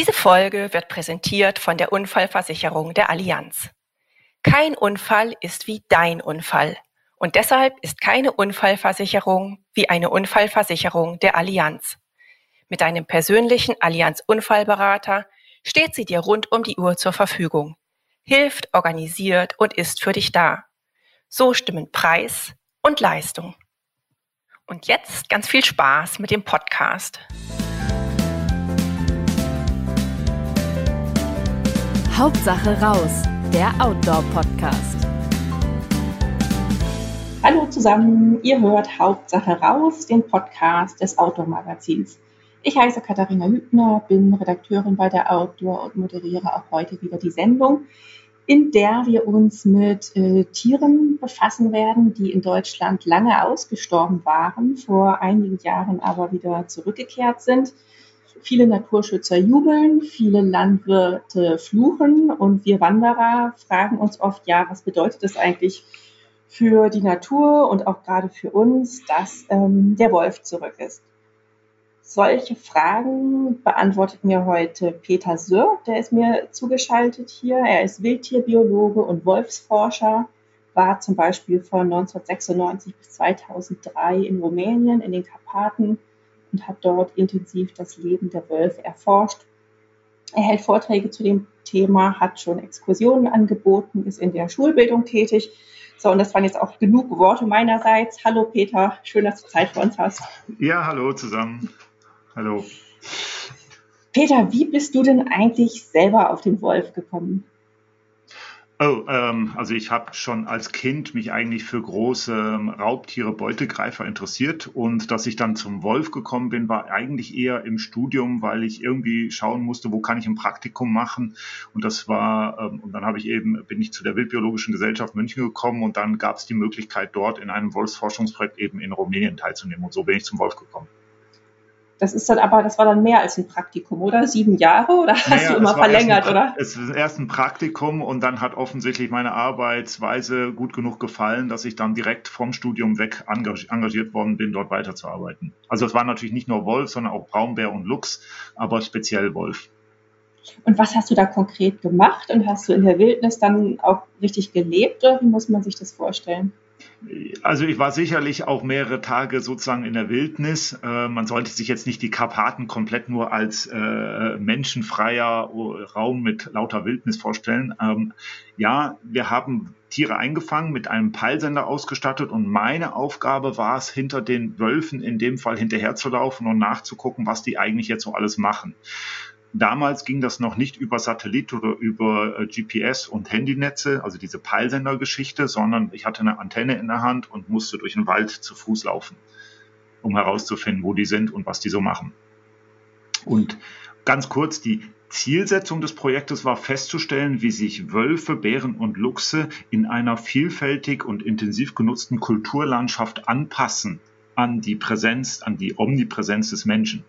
Diese Folge wird präsentiert von der Unfallversicherung der Allianz. Kein Unfall ist wie dein Unfall. Und deshalb ist keine Unfallversicherung wie eine Unfallversicherung der Allianz. Mit deinem persönlichen Allianz Unfallberater steht sie dir rund um die Uhr zur Verfügung, hilft, organisiert und ist für dich da. So stimmen Preis und Leistung. Und jetzt ganz viel Spaß mit dem Podcast. Hauptsache raus, der Outdoor-Podcast. Hallo zusammen, ihr hört Hauptsache raus, den Podcast des Outdoor-Magazins. Ich heiße Katharina Hübner, bin Redakteurin bei der Outdoor und moderiere auch heute wieder die Sendung, in der wir uns mit äh, Tieren befassen werden, die in Deutschland lange ausgestorben waren, vor einigen Jahren aber wieder zurückgekehrt sind. Viele Naturschützer jubeln, viele Landwirte fluchen und wir Wanderer fragen uns oft, ja, was bedeutet es eigentlich für die Natur und auch gerade für uns, dass ähm, der Wolf zurück ist? Solche Fragen beantwortet mir heute Peter Sürr, der ist mir zugeschaltet hier. Er ist Wildtierbiologe und Wolfsforscher, war zum Beispiel von 1996 bis 2003 in Rumänien in den Karpaten und hat dort intensiv das Leben der Wölfe erforscht. Er hält Vorträge zu dem Thema, hat schon Exkursionen angeboten, ist in der Schulbildung tätig. So, und das waren jetzt auch genug Worte meinerseits. Hallo Peter, schön, dass du Zeit für uns hast. Ja, hallo zusammen. Hallo. Peter, wie bist du denn eigentlich selber auf den Wolf gekommen? Oh, ähm, also ich habe schon als Kind mich eigentlich für große ähm, Raubtiere, Beutegreifer interessiert. Und dass ich dann zum Wolf gekommen bin, war eigentlich eher im Studium, weil ich irgendwie schauen musste, wo kann ich ein Praktikum machen. Und das war ähm, und dann habe ich eben bin ich zu der Wildbiologischen Gesellschaft München gekommen. Und dann gab es die Möglichkeit dort in einem Wolfsforschungsprojekt eben in Rumänien teilzunehmen. Und so bin ich zum Wolf gekommen. Das ist dann aber, das war dann mehr als ein Praktikum, oder? Sieben Jahre oder hast naja, du immer verlängert, ein, oder? Es ist erst ein Praktikum und dann hat offensichtlich meine Arbeitsweise gut genug gefallen, dass ich dann direkt vom Studium weg engagiert worden bin, dort weiterzuarbeiten. Also es war natürlich nicht nur Wolf, sondern auch Braunbär und Luchs, aber speziell Wolf. Und was hast du da konkret gemacht? Und hast du in der Wildnis dann auch richtig gelebt oder wie muss man sich das vorstellen? Also ich war sicherlich auch mehrere Tage sozusagen in der Wildnis. Äh, man sollte sich jetzt nicht die Karpaten komplett nur als äh, menschenfreier Raum mit lauter Wildnis vorstellen. Ähm, ja, wir haben Tiere eingefangen, mit einem Peilsender ausgestattet und meine Aufgabe war es, hinter den Wölfen in dem Fall hinterherzulaufen und nachzugucken, was die eigentlich jetzt so alles machen. Damals ging das noch nicht über Satellit oder über äh, GPS und Handynetze, also diese Peilsender-Geschichte, sondern ich hatte eine Antenne in der Hand und musste durch den Wald zu Fuß laufen, um herauszufinden, wo die sind und was die so machen. Und ganz kurz, die Zielsetzung des Projektes war festzustellen, wie sich Wölfe, Bären und Luchse in einer vielfältig und intensiv genutzten Kulturlandschaft anpassen an die Präsenz, an die Omnipräsenz des Menschen.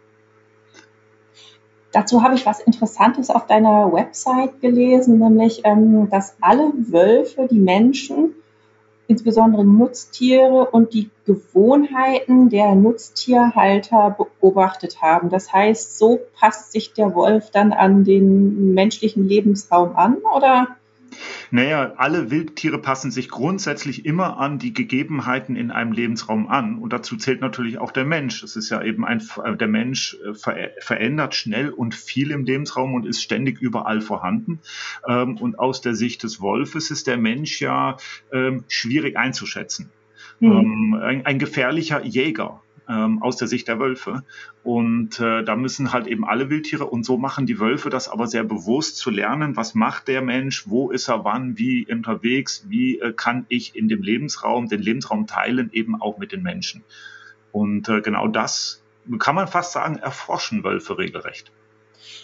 Dazu habe ich was Interessantes auf deiner Website gelesen, nämlich, ähm, dass alle Wölfe die Menschen, insbesondere Nutztiere und die Gewohnheiten der Nutztierhalter beobachtet haben. Das heißt, so passt sich der Wolf dann an den menschlichen Lebensraum an, oder? Naja, alle Wildtiere passen sich grundsätzlich immer an die Gegebenheiten in einem Lebensraum an. Und dazu zählt natürlich auch der Mensch. Es ist ja eben ein, äh, der Mensch äh, ver verändert schnell und viel im Lebensraum und ist ständig überall vorhanden. Ähm, und aus der Sicht des Wolfes ist der Mensch ja ähm, schwierig einzuschätzen. Mhm. ein, ein gefährlicher Jäger ähm, aus der Sicht der Wölfe. Und äh, da müssen halt eben alle Wildtiere und so machen die Wölfe das aber sehr bewusst zu lernen, was macht der Mensch, wo ist er wann, wie unterwegs, wie äh, kann ich in dem Lebensraum, den Lebensraum teilen, eben auch mit den Menschen. Und äh, genau das kann man fast sagen, erforschen Wölfe regelrecht.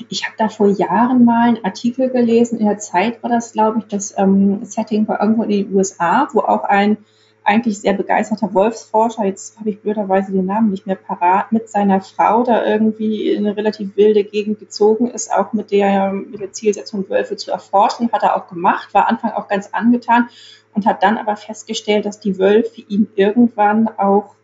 Ich habe da vor Jahren mal einen Artikel gelesen, in der Zeit war das, glaube ich, das ähm, Setting war irgendwo in den USA, wo auch ein eigentlich sehr begeisterter Wolfsforscher, jetzt habe ich blöderweise den Namen nicht mehr parat, mit seiner Frau da irgendwie in eine relativ wilde Gegend gezogen ist, auch mit der, mit der Zielsetzung, Wölfe zu erforschen, hat er auch gemacht, war Anfang auch ganz angetan und hat dann aber festgestellt, dass die Wölfe ihn irgendwann auch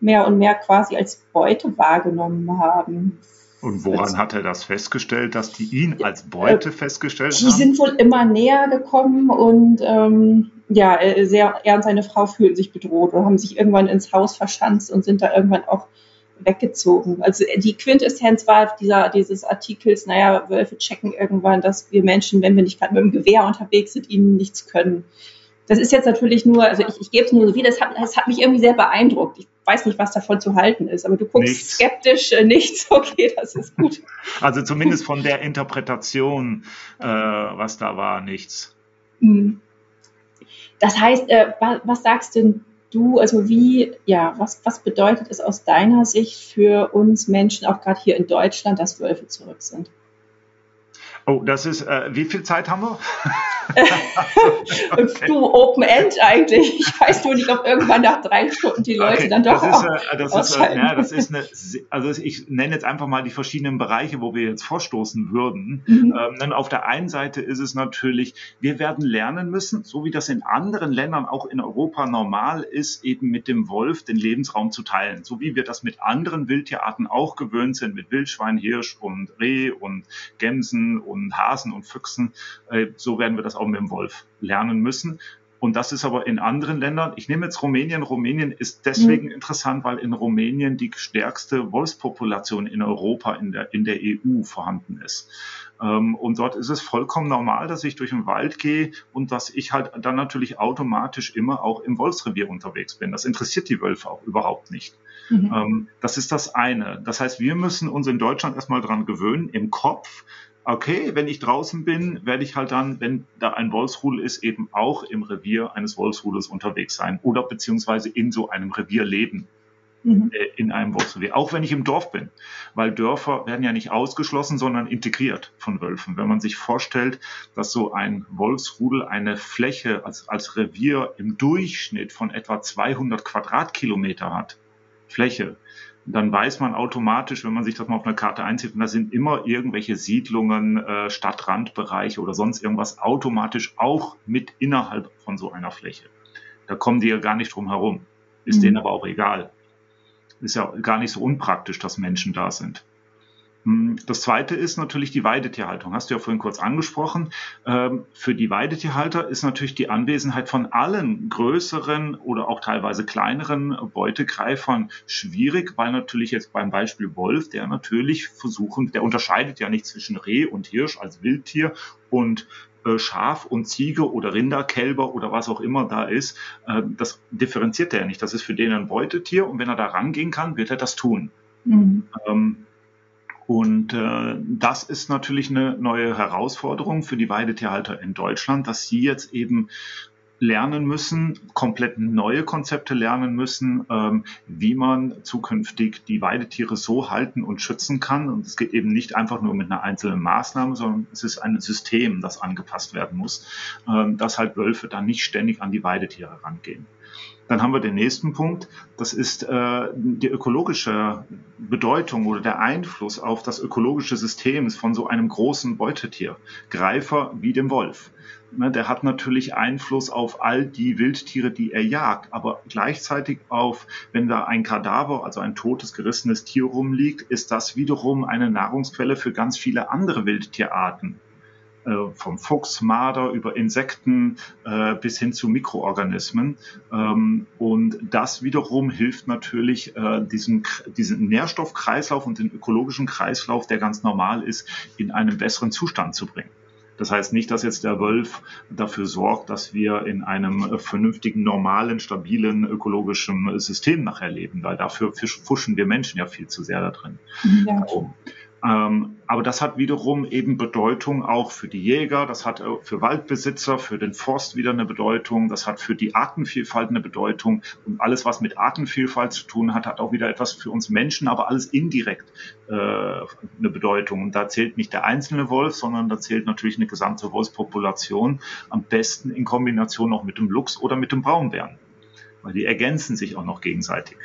mehr und mehr quasi als Beute wahrgenommen haben. Und woran hat er das festgestellt, dass die ihn als Beute äh, festgestellt die haben? Die sind wohl immer näher gekommen und ähm, ja, sehr, er und seine Frau fühlten sich bedroht und haben sich irgendwann ins Haus verschanzt und sind da irgendwann auch weggezogen. Also die Quintessenz war dieser, dieses Artikels, naja, Wölfe checken irgendwann, dass wir Menschen, wenn wir nicht gerade mit dem Gewehr unterwegs sind, ihnen nichts können. Das ist jetzt natürlich nur, also ich, ich gebe es nur so wie, das hat, das hat mich irgendwie sehr beeindruckt. Ich weiß nicht, was davon zu halten ist, aber du guckst nichts. skeptisch, äh, nichts, okay, das ist gut. Also zumindest von der Interpretation, äh, was da war, nichts. Mhm. Das heißt, äh, was, was sagst denn du, also wie, ja, was, was bedeutet es aus deiner Sicht für uns Menschen, auch gerade hier in Deutschland, dass Wölfe zurück sind? Oh, das ist, äh, wie viel Zeit haben wir? okay. Du, Open End eigentlich. Ich weiß nur nicht, ob irgendwann nach drei Stunden die Leute okay. dann doch das ist, äh, das ist, äh, ja, das ist eine, also ich nenne jetzt einfach mal die verschiedenen Bereiche, wo wir jetzt vorstoßen würden. Mhm. Ähm, dann auf der einen Seite ist es natürlich, wir werden lernen müssen, so wie das in anderen Ländern auch in Europa normal ist, eben mit dem Wolf den Lebensraum zu teilen. So wie wir das mit anderen Wildtierarten auch gewöhnt sind, mit Wildschwein, Hirsch und Reh und Gämsen und und Hasen und Füchsen. Äh, so werden wir das auch mit dem Wolf lernen müssen. Und das ist aber in anderen Ländern, ich nehme jetzt Rumänien, Rumänien ist deswegen mhm. interessant, weil in Rumänien die stärkste Wolfspopulation in Europa, in der, in der EU vorhanden ist. Ähm, und dort ist es vollkommen normal, dass ich durch den Wald gehe und dass ich halt dann natürlich automatisch immer auch im Wolfsrevier unterwegs bin. Das interessiert die Wölfe auch überhaupt nicht. Mhm. Ähm, das ist das eine. Das heißt, wir müssen uns in Deutschland erstmal dran gewöhnen, im Kopf, okay, wenn ich draußen bin, werde ich halt dann, wenn da ein Wolfsrudel ist, eben auch im Revier eines Wolfsrudels unterwegs sein oder beziehungsweise in so einem Revier leben. Mhm. Äh, in einem Wolfsrevier, auch wenn ich im Dorf bin, weil Dörfer werden ja nicht ausgeschlossen, sondern integriert von Wölfen. Wenn man sich vorstellt, dass so ein Wolfsrudel eine Fläche als, als Revier im Durchschnitt von etwa 200 Quadratkilometer hat, Fläche, dann weiß man automatisch, wenn man sich das mal auf einer Karte einzieht, und da sind immer irgendwelche Siedlungen, äh, Stadtrandbereiche oder sonst irgendwas automatisch auch mit innerhalb von so einer Fläche. Da kommen die ja gar nicht drum herum. Ist mhm. denen aber auch egal. Ist ja gar nicht so unpraktisch, dass Menschen da sind. Hm, das zweite ist natürlich die Weidetierhaltung. Hast du ja vorhin kurz angesprochen. Ähm, für die Weidetierhalter ist natürlich die Anwesenheit von allen größeren oder auch teilweise kleineren Beutegreifern schwierig, weil natürlich jetzt beim Beispiel Wolf, der natürlich versuchen, der unterscheidet ja nicht zwischen Reh und Hirsch als Wildtier und äh, Schaf und Ziege oder Rinderkälber oder was auch immer da ist, äh, das differenziert er ja nicht. Das ist für den ein Beutetier und wenn er da rangehen kann, wird er das tun. Mhm. Ähm, und äh, das ist natürlich eine neue Herausforderung für die Weidetierhalter in Deutschland, dass sie jetzt eben lernen müssen, komplett neue Konzepte lernen müssen, ähm, wie man zukünftig die Weidetiere so halten und schützen kann. Und es geht eben nicht einfach nur mit einer einzelnen Maßnahme, sondern es ist ein System, das angepasst werden muss, ähm, dass halt Wölfe dann nicht ständig an die Weidetiere rangehen. Dann haben wir den nächsten Punkt, das ist äh, die ökologische Bedeutung oder der Einfluss auf das ökologische System von so einem großen Beutetier, Greifer wie dem Wolf. Ne, der hat natürlich Einfluss auf all die Wildtiere, die er jagt, aber gleichzeitig auf, wenn da ein Kadaver, also ein totes, gerissenes Tier rumliegt, ist das wiederum eine Nahrungsquelle für ganz viele andere Wildtierarten. Äh, vom Fuchs, Marder über Insekten äh, bis hin zu Mikroorganismen. Ähm, und das wiederum hilft natürlich, äh, diesen, diesen Nährstoffkreislauf und den ökologischen Kreislauf, der ganz normal ist, in einen besseren Zustand zu bringen. Das heißt nicht, dass jetzt der Wolf dafür sorgt, dass wir in einem vernünftigen, normalen, stabilen ökologischen System nachher leben, weil dafür fuschen wir Menschen ja viel zu sehr da drin. Ja. Ähm, aber das hat wiederum eben Bedeutung auch für die Jäger, das hat für Waldbesitzer, für den Forst wieder eine Bedeutung, das hat für die Artenvielfalt eine Bedeutung und alles, was mit Artenvielfalt zu tun hat, hat auch wieder etwas für uns Menschen, aber alles indirekt äh, eine Bedeutung. Und da zählt nicht der einzelne Wolf, sondern da zählt natürlich eine gesamte Wolfspopulation, am besten in Kombination auch mit dem Luchs oder mit dem Braunbären, weil die ergänzen sich auch noch gegenseitig.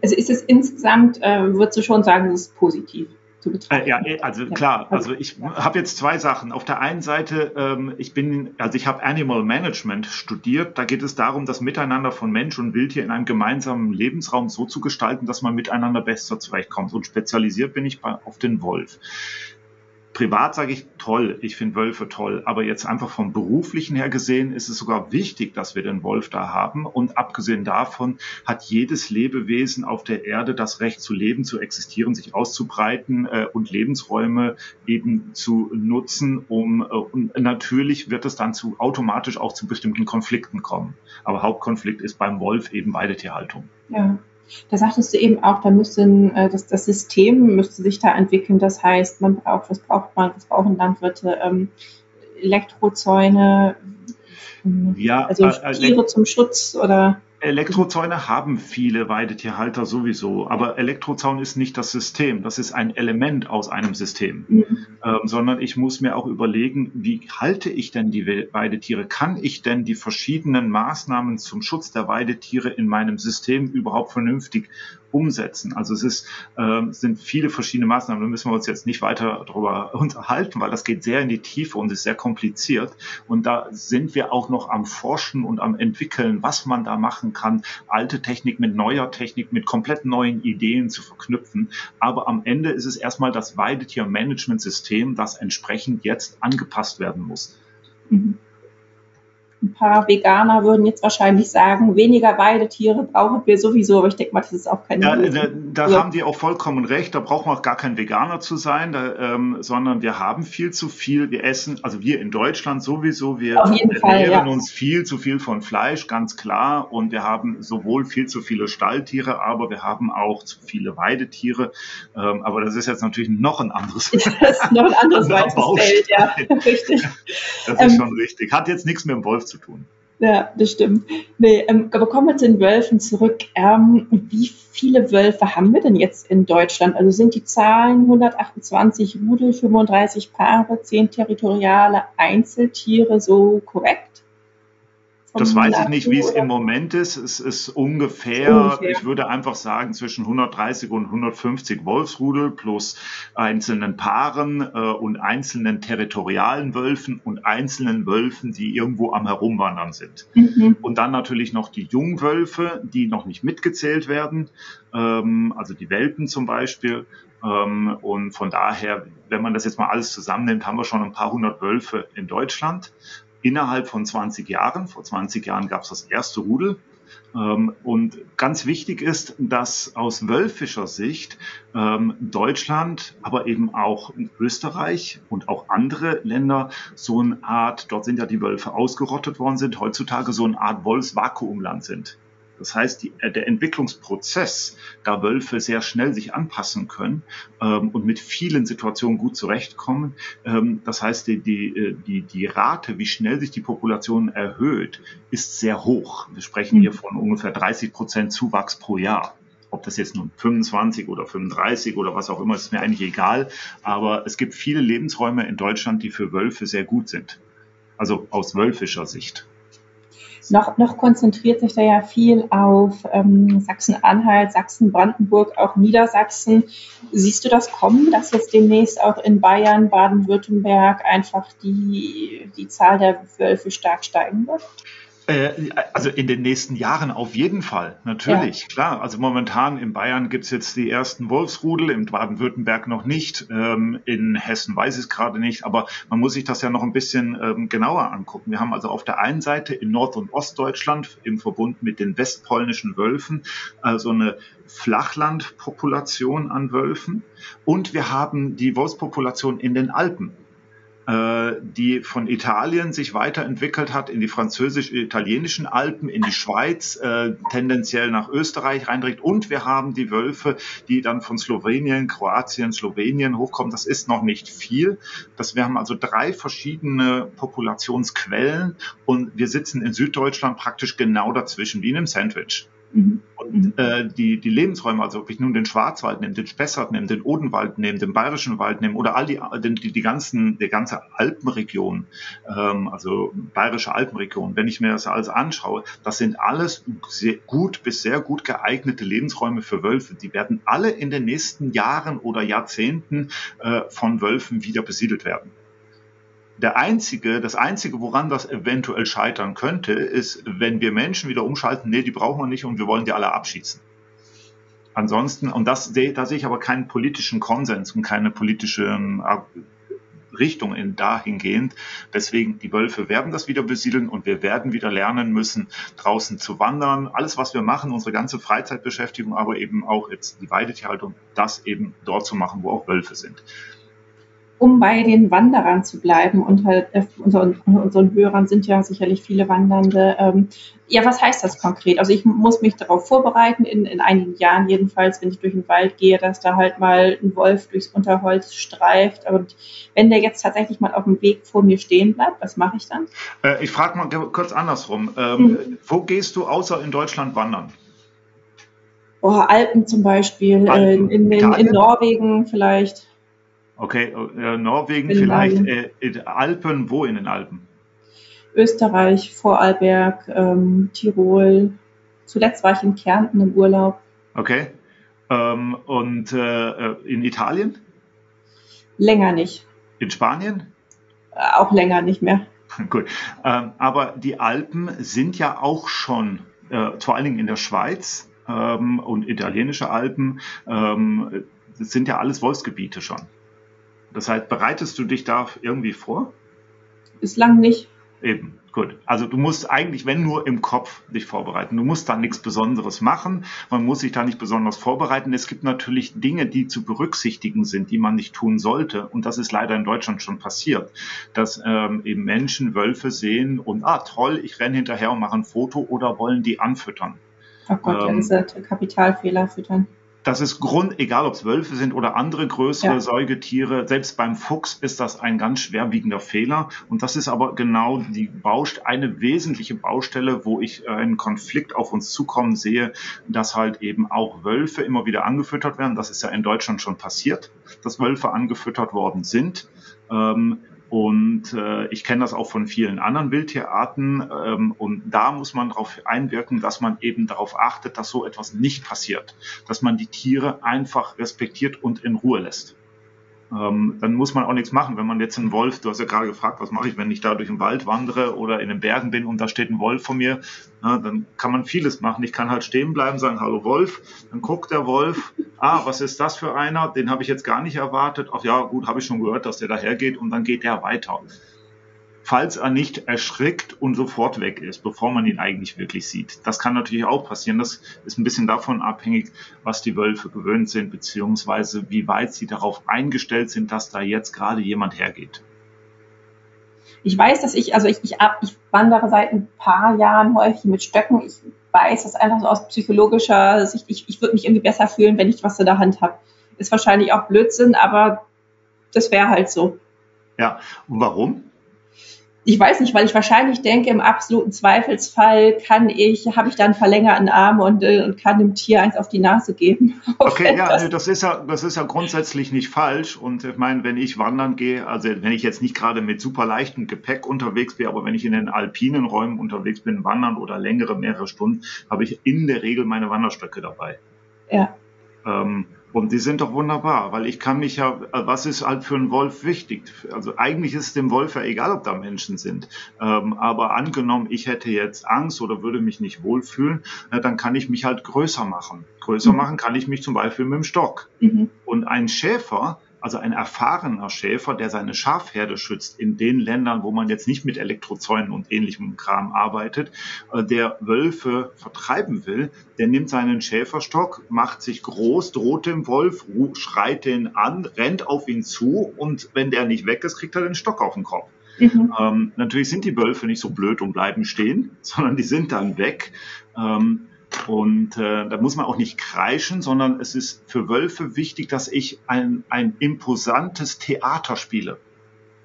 Also ist es insgesamt, äh, würdest du schon sagen, es ist positiv? zu betrachten. Äh, ja, äh, also klar, also, also ich habe jetzt zwei Sachen. Auf der einen Seite, ähm, ich bin, also ich habe Animal Management studiert. Da geht es darum, das Miteinander von Mensch und Wildtier in einem gemeinsamen Lebensraum so zu gestalten, dass man miteinander besser zurechtkommt. Und spezialisiert bin ich bei, auf den Wolf. Privat sage ich toll, ich finde Wölfe toll, aber jetzt einfach vom beruflichen her gesehen ist es sogar wichtig, dass wir den Wolf da haben. Und abgesehen davon hat jedes Lebewesen auf der Erde das Recht zu leben, zu existieren, sich auszubreiten äh, und Lebensräume eben zu nutzen, um äh, und natürlich wird es dann zu automatisch auch zu bestimmten Konflikten kommen. Aber Hauptkonflikt ist beim Wolf eben Weidetierhaltung. Ja. Da sagtest du eben auch, da müssen äh, das, das System müsste sich da entwickeln. Das heißt, man braucht, was braucht man, was brauchen Landwirte? Ähm, Elektrozäune, ja, also äh, Tiere zum Schutz oder Elektrozäune haben viele Weidetierhalter sowieso, aber Elektrozaun ist nicht das System, das ist ein Element aus einem System, mhm. ähm, sondern ich muss mir auch überlegen, wie halte ich denn die Weidetiere? Kann ich denn die verschiedenen Maßnahmen zum Schutz der Weidetiere in meinem System überhaupt vernünftig umsetzen. Also es ist, äh, sind viele verschiedene Maßnahmen. Da müssen wir uns jetzt nicht weiter darüber unterhalten, weil das geht sehr in die Tiefe und ist sehr kompliziert. Und da sind wir auch noch am Forschen und am entwickeln, was man da machen kann, alte Technik mit neuer Technik, mit komplett neuen Ideen zu verknüpfen. Aber am Ende ist es erstmal das Weidetier-Management-System, das entsprechend jetzt angepasst werden muss. Mhm. Ein paar Veganer würden jetzt wahrscheinlich sagen, weniger Weidetiere brauchen wir sowieso, aber ich denke mal, das ist auch kein Ja, da, da also. haben die auch vollkommen recht, da braucht man auch gar kein Veganer zu sein, da, ähm, sondern wir haben viel zu viel, wir essen, also wir in Deutschland sowieso, wir ernähren ja. uns viel zu viel von Fleisch, ganz klar, und wir haben sowohl viel zu viele Stalltiere, aber wir haben auch zu viele Weidetiere, ähm, aber das ist jetzt natürlich noch ein anderes Das ist noch ein anderes Feld, ja, richtig. Das ist ähm, schon richtig. Hat jetzt nichts mit dem Wolf zu zu tun. Ja, das stimmt. Nee, ähm, aber kommen wir zu den Wölfen zurück. Ähm, wie viele Wölfe haben wir denn jetzt in Deutschland? Also sind die Zahlen 128 Rudel, 35 Paare, 10 territoriale Einzeltiere so korrekt? Das weiß ich nicht, wie es im Moment ist. Es ist ungefähr, ungefähr, ich würde einfach sagen, zwischen 130 und 150 Wolfsrudel plus einzelnen Paaren äh, und einzelnen territorialen Wölfen und einzelnen Wölfen, die irgendwo am Herumwandern sind. Mhm. Und dann natürlich noch die Jungwölfe, die noch nicht mitgezählt werden, ähm, also die Welpen zum Beispiel. Ähm, und von daher, wenn man das jetzt mal alles zusammennimmt, haben wir schon ein paar hundert Wölfe in Deutschland innerhalb von 20 Jahren. Vor 20 Jahren gab es das erste Rudel. Ähm, und ganz wichtig ist, dass aus wölfischer Sicht ähm, Deutschland, aber eben auch Österreich und auch andere Länder so eine Art, dort sind ja die Wölfe ausgerottet worden sind, heutzutage so eine Art Wolfsvakuumland sind. Das heißt, die, äh, der Entwicklungsprozess, da Wölfe sehr schnell sich anpassen können ähm, und mit vielen Situationen gut zurechtkommen, ähm, das heißt, die, die, äh, die, die Rate, wie schnell sich die Population erhöht, ist sehr hoch. Wir sprechen hier mhm. von ungefähr 30 Prozent Zuwachs pro Jahr ob das jetzt nun 25 oder 35 oder was auch immer, ist mir eigentlich egal. Aber es gibt viele Lebensräume in Deutschland, die für Wölfe sehr gut sind. Also aus wölfischer Sicht. Noch, noch konzentriert sich da ja viel auf ähm, Sachsen-Anhalt, Sachsen-Brandenburg, auch Niedersachsen. Siehst du das kommen, dass jetzt demnächst auch in Bayern, Baden-Württemberg einfach die, die Zahl der Wölfe stark steigen wird? Äh, also in den nächsten Jahren auf jeden Fall, natürlich, ja. klar. Also momentan in Bayern gibt es jetzt die ersten Wolfsrudel, in Baden-Württemberg noch nicht, ähm, in Hessen weiß ich es gerade nicht, aber man muss sich das ja noch ein bisschen ähm, genauer angucken. Wir haben also auf der einen Seite in Nord- und Ostdeutschland im Verbund mit den westpolnischen Wölfen also eine Flachlandpopulation an Wölfen und wir haben die Wolfspopulation in den Alpen. Äh, die von Italien sich weiterentwickelt hat in die französisch-italienischen Alpen, in die Schweiz, äh, tendenziell nach Österreich reindringt. Und wir haben die Wölfe, die dann von Slowenien, Kroatien, Slowenien hochkommen. Das ist noch nicht viel. Das, wir haben also drei verschiedene Populationsquellen und wir sitzen in Süddeutschland praktisch genau dazwischen, wie in einem Sandwich. Mhm. Und äh, die, die Lebensräume, also ob ich nun den Schwarzwald nehme, den Spessart nehme, den Odenwald nehme, den Bayerischen Wald nehme oder all die, die, die ganzen, die ganze Alpenregion, ähm, also Bayerische Alpenregion, wenn ich mir das alles anschaue, das sind alles sehr gut bis sehr gut geeignete Lebensräume für Wölfe. Die werden alle in den nächsten Jahren oder Jahrzehnten äh, von Wölfen wieder besiedelt werden. Der einzige, das einzige, woran das eventuell scheitern könnte, ist, wenn wir Menschen wieder umschalten, nee, die brauchen wir nicht und wir wollen die alle abschießen. Ansonsten, und das, da sehe ich aber keinen politischen Konsens und keine politische ähm, Richtung in dahingehend. Deswegen, die Wölfe werden das wieder besiedeln und wir werden wieder lernen müssen, draußen zu wandern. Alles, was wir machen, unsere ganze Freizeitbeschäftigung, aber eben auch jetzt die Weidetierhaltung, das eben dort zu machen, wo auch Wölfe sind um bei den Wanderern zu bleiben. Und halt, äh, unseren, unseren Hörern sind ja sicherlich viele Wandernde. Ähm, ja, was heißt das konkret? Also ich muss mich darauf vorbereiten, in, in einigen Jahren jedenfalls, wenn ich durch den Wald gehe, dass da halt mal ein Wolf durchs Unterholz streift. Und wenn der jetzt tatsächlich mal auf dem Weg vor mir stehen bleibt, was mache ich dann? Äh, ich frage mal kurz andersrum. Ähm, hm. Wo gehst du außer in Deutschland wandern? Oh, Alpen zum Beispiel, Alpen. Äh, in, in, in Norwegen vielleicht. Okay, äh, Norwegen in vielleicht, äh, in Alpen, wo in den Alpen? Österreich, Vorarlberg, ähm, Tirol. Zuletzt war ich in Kärnten im Urlaub. Okay. Ähm, und äh, äh in Italien? Länger nicht. In Spanien? Äh, auch länger nicht mehr. Gut. Ähm, aber die Alpen sind ja auch schon, äh, vor allen Dingen in der Schweiz ähm, und italienische Alpen, ähm, das sind ja alles Wolfsgebiete schon. Das heißt, bereitest du dich da irgendwie vor? Bislang nicht. Eben, gut. Also du musst eigentlich, wenn nur im Kopf dich vorbereiten. Du musst da nichts Besonderes machen. Man muss sich da nicht besonders vorbereiten. Es gibt natürlich Dinge, die zu berücksichtigen sind, die man nicht tun sollte. Und das ist leider in Deutschland schon passiert, dass ähm, eben Menschen Wölfe sehen und, ah toll, ich renne hinterher und mache ein Foto oder wollen die anfüttern. Oh Gott, ähm, ja, das ist Kapitalfehler füttern das ist Grund, egal ob es Wölfe sind oder andere größere ja. Säugetiere, selbst beim Fuchs ist das ein ganz schwerwiegender Fehler. Und das ist aber genau die Baust eine wesentliche Baustelle, wo ich einen Konflikt auf uns zukommen sehe, dass halt eben auch Wölfe immer wieder angefüttert werden. Das ist ja in Deutschland schon passiert, dass Wölfe angefüttert worden sind. Ähm, und äh, ich kenne das auch von vielen anderen Wildtierarten. Ähm, und da muss man darauf einwirken, dass man eben darauf achtet, dass so etwas nicht passiert. Dass man die Tiere einfach respektiert und in Ruhe lässt ähm, dann muss man auch nichts machen. Wenn man jetzt einen Wolf, du hast ja gerade gefragt, was mache ich, wenn ich da durch den Wald wandere oder in den Bergen bin und da steht ein Wolf vor mir, na, dann kann man vieles machen. Ich kann halt stehen bleiben, sagen, hallo Wolf, dann guckt der Wolf, ah, was ist das für einer, den habe ich jetzt gar nicht erwartet, ach ja, gut, habe ich schon gehört, dass der dahergeht. Und dann geht der weiter falls er nicht erschrickt und sofort weg ist, bevor man ihn eigentlich wirklich sieht. Das kann natürlich auch passieren. Das ist ein bisschen davon abhängig, was die Wölfe gewöhnt sind, beziehungsweise wie weit sie darauf eingestellt sind, dass da jetzt gerade jemand hergeht. Ich weiß, dass ich, also ich, ich, ich wandere seit ein paar Jahren häufig mit Stöcken. Ich weiß das einfach so aus psychologischer Sicht. Ich, ich würde mich irgendwie besser fühlen, wenn ich was in der Hand habe. Ist wahrscheinlich auch Blödsinn, aber das wäre halt so. Ja, und warum? Ich weiß nicht, weil ich wahrscheinlich denke, im absoluten Zweifelsfall kann ich, habe ich dann verlängerten Arm und, äh, und kann dem Tier eins auf die Nase geben. Okay, ja, das, das ist ja, das ist ja grundsätzlich nicht falsch. Und ich meine, wenn ich wandern gehe, also wenn ich jetzt nicht gerade mit super leichtem Gepäck unterwegs bin, aber wenn ich in den alpinen Räumen unterwegs bin, wandern oder längere, mehrere Stunden, habe ich in der Regel meine Wanderstöcke dabei. Ja. Ähm, und die sind doch wunderbar, weil ich kann mich ja, was ist halt für einen Wolf wichtig? Also eigentlich ist es dem Wolf ja egal, ob da Menschen sind. Ähm, aber angenommen, ich hätte jetzt Angst oder würde mich nicht wohlfühlen, äh, dann kann ich mich halt größer machen. Größer mhm. machen kann ich mich zum Beispiel mit dem Stock. Mhm. Und ein Schäfer, also ein erfahrener Schäfer, der seine Schafherde schützt in den Ländern, wo man jetzt nicht mit Elektrozäunen und ähnlichem Kram arbeitet, äh, der Wölfe vertreiben will, der nimmt seinen Schäferstock, macht sich groß, droht dem Wolf, schreit den an, rennt auf ihn zu und wenn der nicht weg ist, kriegt er den Stock auf den Kopf. Mhm. Ähm, natürlich sind die Wölfe nicht so blöd und bleiben stehen, sondern die sind dann weg. Ähm, und äh, da muss man auch nicht kreischen, sondern es ist für Wölfe wichtig, dass ich ein, ein imposantes Theater spiele.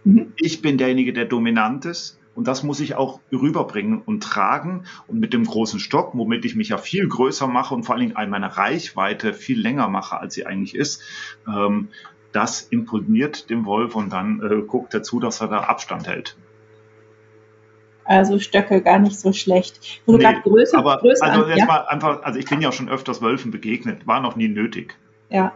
Mhm. Ich bin derjenige, der dominant ist und das muss ich auch rüberbringen und tragen und mit dem großen Stock, womit ich mich ja viel größer mache und vor allen Dingen meine Reichweite viel länger mache, als sie eigentlich ist, ähm, das imponiert dem Wolf und dann äh, guckt er zu, dass er da Abstand hält. Also Stöcke gar nicht so schlecht. Wo nee, du größer, aber größer also an, ja? einfach, also ich bin ja schon öfters Wölfen begegnet, war noch nie nötig. Ja.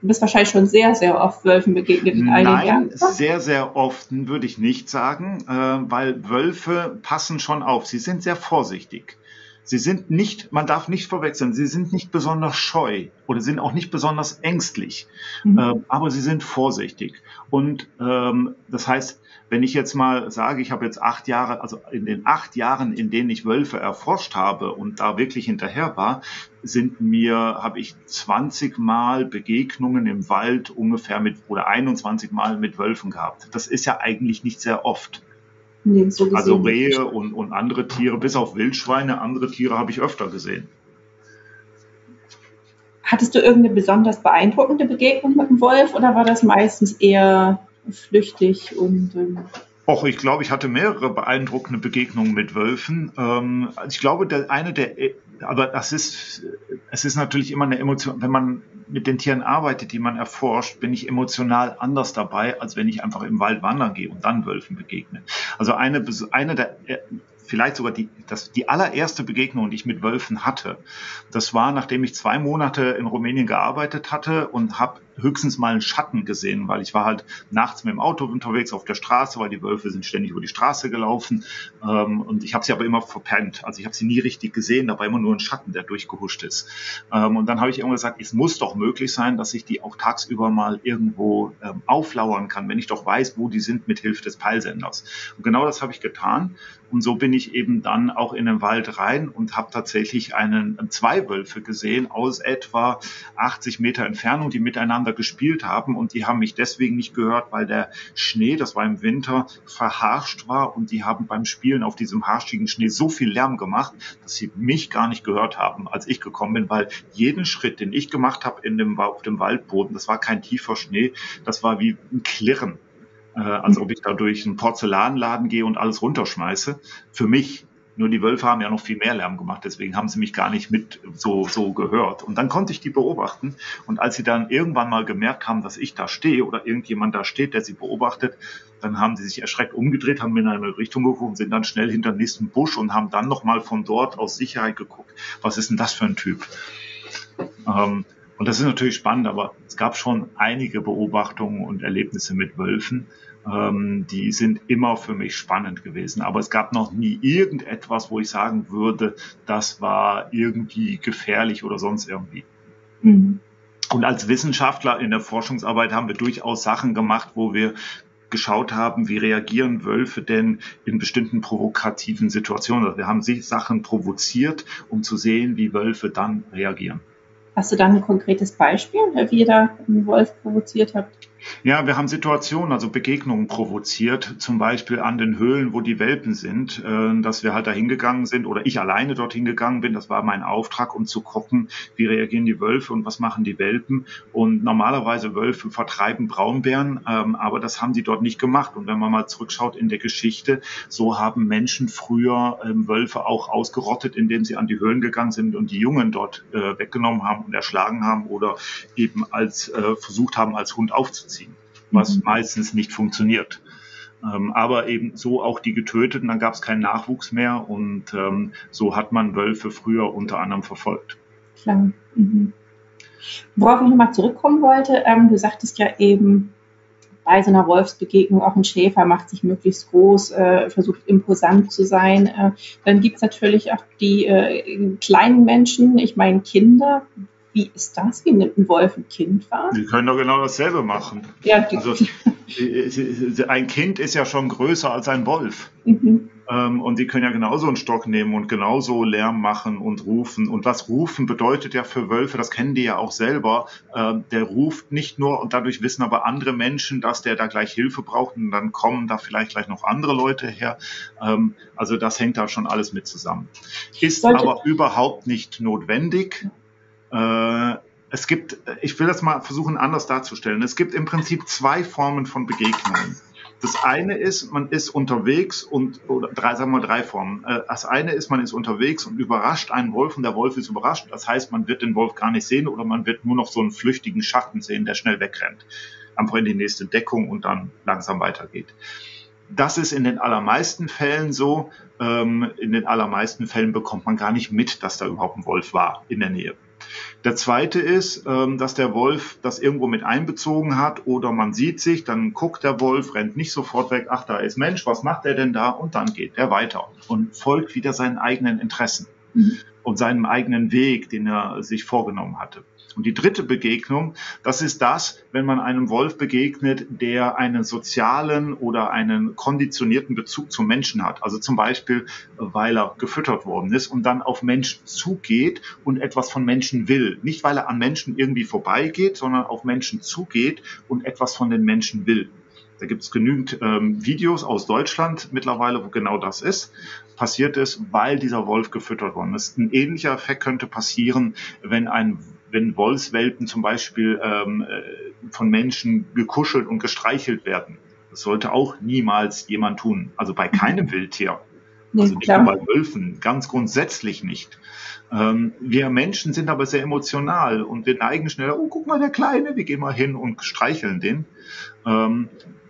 Du bist wahrscheinlich schon sehr, sehr oft Wölfen begegnet in all den Jahren. Nein, sehr, sehr oft würde ich nicht sagen, äh, weil Wölfe passen schon auf. Sie sind sehr vorsichtig. Sie sind nicht, man darf nicht verwechseln, sie sind nicht besonders scheu oder sind auch nicht besonders ängstlich, mhm. äh, aber sie sind vorsichtig. Und ähm, das heißt, wenn ich jetzt mal sage, ich habe jetzt acht Jahre, also in den acht Jahren, in denen ich Wölfe erforscht habe und da wirklich hinterher war, sind mir, habe ich 20 Mal Begegnungen im Wald ungefähr mit oder 21 Mal mit Wölfen gehabt. Das ist ja eigentlich nicht sehr oft. Nee, so also Rehe und, und andere Tiere, bis auf Wildschweine, andere Tiere habe ich öfter gesehen. Hattest du irgendeine besonders beeindruckende Begegnung mit dem Wolf oder war das meistens eher flüchtig und ähm Och, ich glaube, ich hatte mehrere beeindruckende Begegnungen mit Wölfen. Ähm, ich glaube, der, eine der, aber das ist, es ist natürlich immer eine Emotion, wenn man mit den Tieren arbeitet, die man erforscht, bin ich emotional anders dabei, als wenn ich einfach im Wald wandern gehe und dann Wölfen begegne. Also eine, eine der vielleicht sogar die, das, die allererste Begegnung, die ich mit Wölfen hatte, das war, nachdem ich zwei Monate in Rumänien gearbeitet hatte und habe höchstens mal einen Schatten gesehen, weil ich war halt nachts mit dem Auto unterwegs auf der Straße, weil die Wölfe sind ständig über die Straße gelaufen ähm, und ich habe sie aber immer verpennt. Also ich habe sie nie richtig gesehen, da war immer nur ein Schatten, der durchgehuscht ist. Ähm, und dann habe ich irgendwann gesagt, es muss doch möglich sein, dass ich die auch tagsüber mal irgendwo ähm, auflauern kann, wenn ich doch weiß, wo die sind mit Hilfe des Peilsenders. Und genau das habe ich getan und so bin ich eben dann auch in den Wald rein und habe tatsächlich einen, zwei Wölfe gesehen aus etwa 80 Meter Entfernung, die miteinander gespielt haben. Und die haben mich deswegen nicht gehört, weil der Schnee, das war im Winter, verharscht war. Und die haben beim Spielen auf diesem harschigen Schnee so viel Lärm gemacht, dass sie mich gar nicht gehört haben, als ich gekommen bin, weil jeden Schritt, den ich gemacht habe in dem, auf dem Waldboden, das war kein tiefer Schnee, das war wie ein Klirren äh, als ob ich da durch einen Porzellanladen gehe und alles runterschmeiße. Für mich. Nur die Wölfe haben ja noch viel mehr Lärm gemacht, deswegen haben sie mich gar nicht mit so, so gehört. Und dann konnte ich die beobachten. Und als sie dann irgendwann mal gemerkt haben, dass ich da stehe oder irgendjemand da steht, der sie beobachtet, dann haben sie sich erschreckt umgedreht, haben in eine Richtung geguckt, sind dann schnell hinter dem nächsten Busch und haben dann nochmal von dort aus Sicherheit geguckt, was ist denn das für ein Typ? Ähm, und das ist natürlich spannend, aber es gab schon einige Beobachtungen und Erlebnisse mit Wölfen. Ähm, die sind immer für mich spannend gewesen. Aber es gab noch nie irgendetwas, wo ich sagen würde, das war irgendwie gefährlich oder sonst irgendwie. Mhm. Und als Wissenschaftler in der Forschungsarbeit haben wir durchaus Sachen gemacht, wo wir geschaut haben, wie reagieren Wölfe denn in bestimmten provokativen Situationen. Also wir haben sich Sachen provoziert, um zu sehen, wie Wölfe dann reagieren. Hast du dann ein konkretes Beispiel, wie ihr da einen Wolf provoziert habt? Ja, wir haben Situationen, also Begegnungen provoziert, zum Beispiel an den Höhlen, wo die Welpen sind, äh, dass wir halt da hingegangen sind oder ich alleine dorthin gegangen bin. Das war mein Auftrag, um zu gucken, wie reagieren die Wölfe und was machen die Welpen. Und normalerweise Wölfe vertreiben Braunbären, ähm, aber das haben sie dort nicht gemacht. Und wenn man mal zurückschaut in der Geschichte, so haben Menschen früher ähm, Wölfe auch ausgerottet, indem sie an die Höhlen gegangen sind und die Jungen dort äh, weggenommen haben und erschlagen haben oder eben als äh, versucht haben, als Hund aufzuziehen ziehen, was mhm. meistens nicht funktioniert. Ähm, aber eben so auch die Getöteten, dann gab es keinen Nachwuchs mehr und ähm, so hat man Wölfe früher unter anderem verfolgt. Klar. Mhm. Worauf ich nochmal zurückkommen wollte, ähm, du sagtest ja eben, bei so einer Wolfsbegegnung auch ein Schäfer macht sich möglichst groß, äh, versucht imposant zu sein. Äh, dann gibt es natürlich auch die äh, kleinen Menschen, ich meine Kinder. Wie ist das? Wie nimmt ein Wolf ein Kind wahr? Die können doch genau dasselbe machen. Ja, also, ein Kind ist ja schon größer als ein Wolf. Mhm. Ähm, und die können ja genauso einen Stock nehmen und genauso Lärm machen und rufen. Und was rufen bedeutet ja für Wölfe, das kennen die ja auch selber, ähm, der ruft nicht nur und dadurch wissen aber andere Menschen, dass der da gleich Hilfe braucht und dann kommen da vielleicht gleich noch andere Leute her. Ähm, also das hängt da schon alles mit zusammen. Ist Sollte aber überhaupt nicht notwendig. Äh, es gibt, ich will das mal versuchen anders darzustellen. Es gibt im Prinzip zwei Formen von Begegnungen. Das eine ist, man ist unterwegs und, oder drei, sagen wir drei Formen. Äh, das eine ist, man ist unterwegs und überrascht einen Wolf und der Wolf ist überrascht. Das heißt, man wird den Wolf gar nicht sehen oder man wird nur noch so einen flüchtigen Schatten sehen, der schnell wegrennt. Einfach in die nächste Deckung und dann langsam weitergeht. Das ist in den allermeisten Fällen so. Ähm, in den allermeisten Fällen bekommt man gar nicht mit, dass da überhaupt ein Wolf war in der Nähe. Der zweite ist, ähm, dass der Wolf das irgendwo mit einbezogen hat oder man sieht sich, dann guckt der Wolf, rennt nicht sofort weg, ach, da ist Mensch, was macht er denn da? Und dann geht er weiter und folgt wieder seinen eigenen Interessen mhm. und seinem eigenen Weg, den er sich vorgenommen hatte. Und die dritte Begegnung, das ist das, wenn man einem Wolf begegnet, der einen sozialen oder einen konditionierten Bezug zum Menschen hat. Also zum Beispiel, weil er gefüttert worden ist und dann auf Menschen zugeht und etwas von Menschen will. Nicht, weil er an Menschen irgendwie vorbeigeht, sondern auf Menschen zugeht und etwas von den Menschen will. Da gibt es genügend ähm, Videos aus Deutschland mittlerweile, wo genau das ist. Passiert ist, weil dieser Wolf gefüttert worden ist. Ein ähnlicher Effekt könnte passieren, wenn ein wenn Wolfswelpen zum Beispiel ähm, äh, von Menschen gekuschelt und gestreichelt werden. Das sollte auch niemals jemand tun. Also bei keinem Wildtier. Nee, also nicht nur bei Wölfen, ganz grundsätzlich nicht. Ähm, wir Menschen sind aber sehr emotional und wir neigen schneller, oh, guck mal, der Kleine, wir gehen mal hin und streicheln den. Ähm,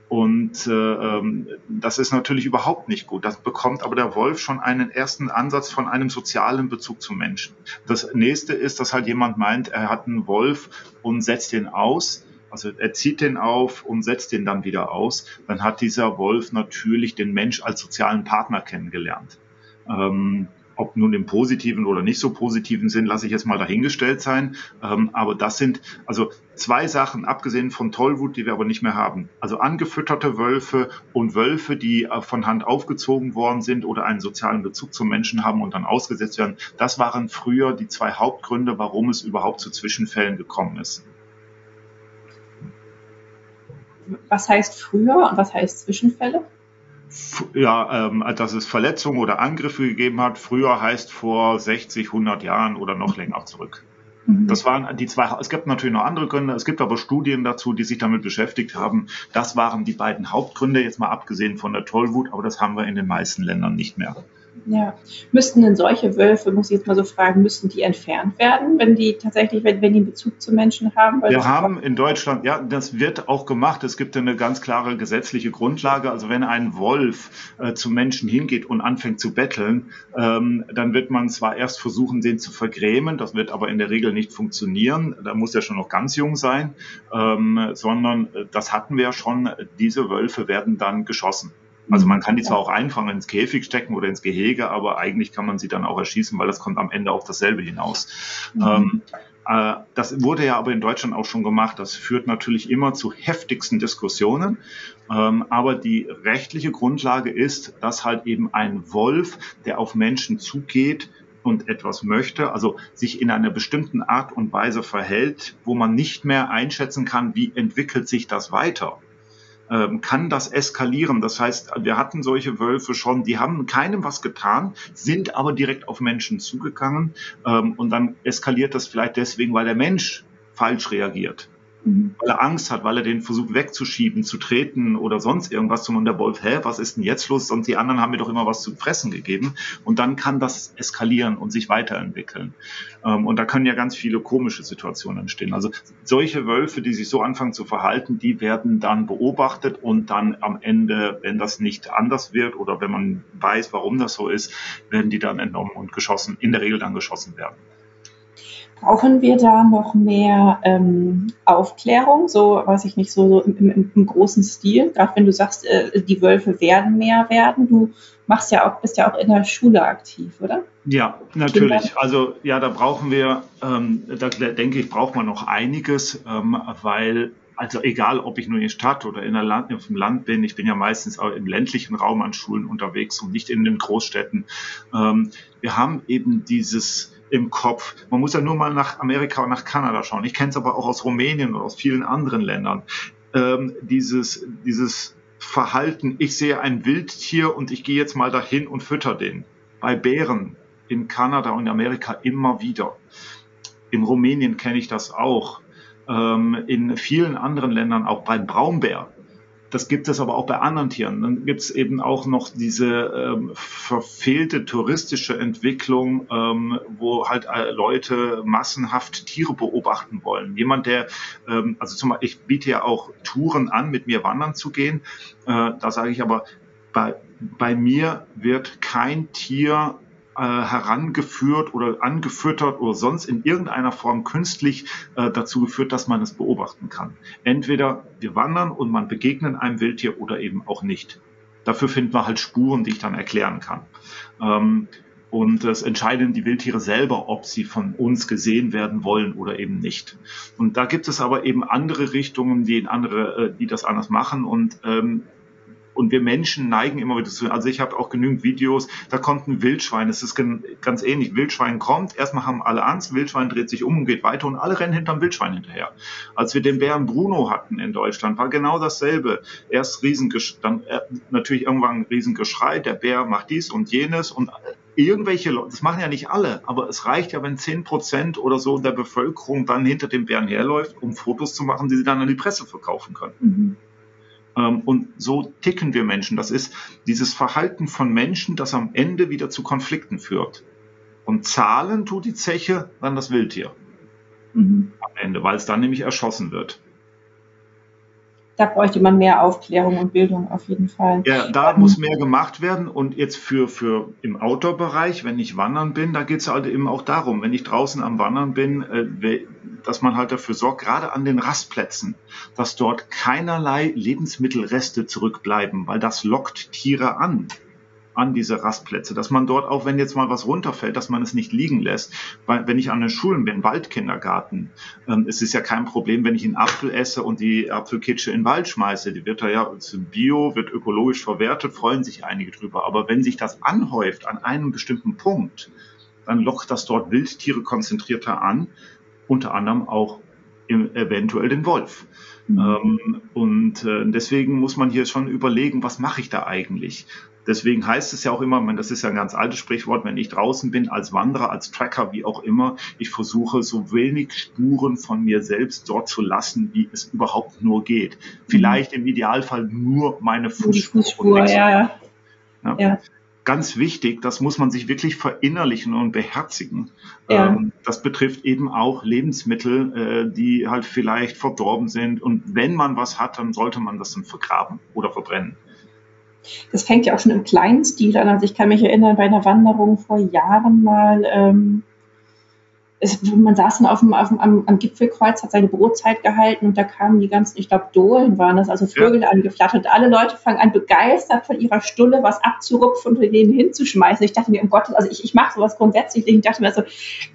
und äh, ähm, das ist natürlich überhaupt nicht gut. Das bekommt aber der Wolf schon einen ersten Ansatz von einem sozialen Bezug zum Menschen. Das nächste ist, dass halt jemand meint, er hat einen Wolf und setzt den aus. Also er zieht den auf und setzt den dann wieder aus. Dann hat dieser Wolf natürlich den Mensch als sozialen Partner kennengelernt. Ähm, ob nun im positiven oder nicht so positiven Sinn, lasse ich jetzt mal dahingestellt sein. Ähm, aber das sind also zwei Sachen, abgesehen von Tollwut, die wir aber nicht mehr haben. Also angefütterte Wölfe und Wölfe, die äh, von Hand aufgezogen worden sind oder einen sozialen Bezug zum Menschen haben und dann ausgesetzt werden. Das waren früher die zwei Hauptgründe, warum es überhaupt zu Zwischenfällen gekommen ist. Was heißt früher und was heißt Zwischenfälle? Ja, ähm, dass es Verletzungen oder Angriffe gegeben hat. Früher heißt vor 60, 100 Jahren oder noch länger zurück. Mhm. Das waren die zwei. Es gibt natürlich noch andere Gründe. Es gibt aber Studien dazu, die sich damit beschäftigt haben. Das waren die beiden Hauptgründe, jetzt mal abgesehen von der Tollwut, aber das haben wir in den meisten Ländern nicht mehr. Ja, müssten denn solche Wölfe, muss ich jetzt mal so fragen, müssten die entfernt werden, wenn die tatsächlich, wenn, wenn die einen Bezug zu Menschen haben? Wir haben in Deutschland, ja, das wird auch gemacht. Es gibt eine ganz klare gesetzliche Grundlage. Also wenn ein Wolf äh, zu Menschen hingeht und anfängt zu betteln, ähm, dann wird man zwar erst versuchen, den zu vergrämen, das wird aber in der Regel nicht funktionieren. Da muss er schon noch ganz jung sein, ähm, sondern äh, das hatten wir schon. Diese Wölfe werden dann geschossen. Also man kann die zwar auch einfangen ins Käfig stecken oder ins Gehege, aber eigentlich kann man sie dann auch erschießen, weil das kommt am Ende auf dasselbe hinaus. Mhm. Ähm, äh, das wurde ja aber in Deutschland auch schon gemacht. Das führt natürlich immer zu heftigsten Diskussionen. Ähm, aber die rechtliche Grundlage ist, dass halt eben ein Wolf, der auf Menschen zugeht, und etwas möchte, also sich in einer bestimmten Art und Weise verhält, wo man nicht mehr einschätzen kann, wie entwickelt sich das weiter kann das eskalieren. Das heißt, wir hatten solche Wölfe schon, die haben keinem was getan, sind aber direkt auf Menschen zugegangen ähm, und dann eskaliert das vielleicht deswegen, weil der Mensch falsch reagiert. Mhm. Weil er Angst hat, weil er den versucht wegzuschieben, zu treten oder sonst irgendwas. Und der Wolf, hä, was ist denn jetzt los? Und die anderen haben mir doch immer was zu fressen gegeben. Und dann kann das eskalieren und sich weiterentwickeln. Ähm, und da können ja ganz viele komische Situationen entstehen. Also solche Wölfe, die sich so anfangen zu verhalten, die werden dann beobachtet und dann am Ende, wenn das nicht anders wird oder wenn man weiß, warum das so ist, werden die dann entnommen und geschossen, in der Regel dann geschossen werden. Brauchen wir da noch mehr ähm, Aufklärung, so weiß ich nicht, so, so im, im, im, großen Stil? Gerade wenn du sagst, äh, die Wölfe werden mehr werden, du machst ja auch, bist ja auch in der Schule aktiv, oder? Ja, natürlich. Kinder? Also ja, da brauchen wir, ähm, da denke ich, braucht man noch einiges, ähm, weil also egal, ob ich nur in der Stadt oder in der Land, auf dem Land bin, ich bin ja meistens auch im ländlichen Raum an Schulen unterwegs und nicht in den Großstädten. Ähm, wir haben eben dieses im Kopf. Man muss ja nur mal nach Amerika und nach Kanada schauen. Ich kenne es aber auch aus Rumänien und aus vielen anderen Ländern. Ähm, dieses, dieses Verhalten, ich sehe ein Wildtier und ich gehe jetzt mal dahin und fütter den. Bei Bären in Kanada und Amerika immer wieder. In Rumänien kenne ich das auch. Ähm, in vielen anderen Ländern, auch beim Braunbär das gibt es aber auch bei anderen Tieren. Dann gibt es eben auch noch diese ähm, verfehlte touristische Entwicklung, ähm, wo halt äh, Leute massenhaft Tiere beobachten wollen. Jemand, der, ähm, also zum Beispiel, ich biete ja auch Touren an, mit mir wandern zu gehen. Äh, da sage ich aber, bei, bei mir wird kein Tier äh, herangeführt oder angefüttert oder sonst in irgendeiner Form künstlich äh, dazu geführt, dass man es beobachten kann. Entweder wir wandern und man begegnet einem Wildtier oder eben auch nicht. Dafür finden wir halt Spuren, die ich dann erklären kann. Ähm, und es entscheiden die Wildtiere selber, ob sie von uns gesehen werden wollen oder eben nicht. Und da gibt es aber eben andere Richtungen, die, in andere, äh, die das anders machen. Und ähm, und wir Menschen neigen immer wieder zu. Also ich habe auch genügend Videos, da kommt ein Wildschwein. Es ist ganz ähnlich. Wildschwein kommt, erstmal haben alle Angst, Wildschwein dreht sich um und geht weiter und alle rennen hinterm Wildschwein hinterher. Als wir den Bären Bruno hatten in Deutschland, war genau dasselbe. Erst Riesengeschrei, dann äh, natürlich irgendwann ein Riesengeschrei, der Bär macht dies und jenes und irgendwelche Leute, das machen ja nicht alle, aber es reicht ja, wenn zehn Prozent oder so der Bevölkerung dann hinter dem Bären herläuft, um Fotos zu machen, die sie dann an die Presse verkaufen können. Mhm. Ähm, und so ticken wir Menschen. Das ist dieses Verhalten von Menschen, das am Ende wieder zu Konflikten führt. Und zahlen tut die Zeche dann das Wildtier. Mhm. Am Ende, weil es dann nämlich erschossen wird da bräuchte man mehr Aufklärung und Bildung auf jeden Fall. Ja, da ähm, muss mehr gemacht werden. Und jetzt für, für im Outdoor-Bereich, wenn ich wandern bin, da geht es halt eben auch darum, wenn ich draußen am Wandern bin, äh, dass man halt dafür sorgt, gerade an den Rastplätzen, dass dort keinerlei Lebensmittelreste zurückbleiben, weil das lockt Tiere an an diese Rastplätze, dass man dort auch, wenn jetzt mal was runterfällt, dass man es nicht liegen lässt. Weil wenn ich an den Schulen bin, Waldkindergarten, ähm, es ist ja kein Problem, wenn ich einen Apfel esse und die Apfelkitsche in den Wald schmeiße. Die wird da ja bio, wird ökologisch verwertet, freuen sich einige drüber. Aber wenn sich das anhäuft an einem bestimmten Punkt, dann lockt das dort Wildtiere konzentrierter an, unter anderem auch eventuell den Wolf. Mhm. Ähm, und äh, deswegen muss man hier schon überlegen, was mache ich da eigentlich? Deswegen heißt es ja auch immer, das ist ja ein ganz altes Sprichwort, wenn ich draußen bin, als Wanderer, als Tracker, wie auch immer, ich versuche so wenig Spuren von mir selbst dort zu lassen, wie es überhaupt nur geht. Vielleicht im Idealfall nur meine Fußspur. Fußspur ja, ja. ja. Ganz wichtig, das muss man sich wirklich verinnerlichen und beherzigen. Ja. Ähm, das betrifft eben auch Lebensmittel, äh, die halt vielleicht verdorben sind. Und wenn man was hat, dann sollte man das dann vergraben oder verbrennen. Das fängt ja auch schon im kleinen Stil an. Also ich kann mich erinnern, bei einer Wanderung vor Jahren mal, ähm, es, man saß dann auf dem, auf dem, am, am, Gipfelkreuz, hat seine Brotzeit gehalten und da kamen die ganzen, ich glaube, Dohlen waren das, also Vögel ja. angeflattert. Alle Leute fangen an, begeistert von ihrer Stulle was abzurupfen und denen hinzuschmeißen. Ich dachte mir, um Gottes, also ich, ich mache sowas grundsätzlich. Ich dachte mir so,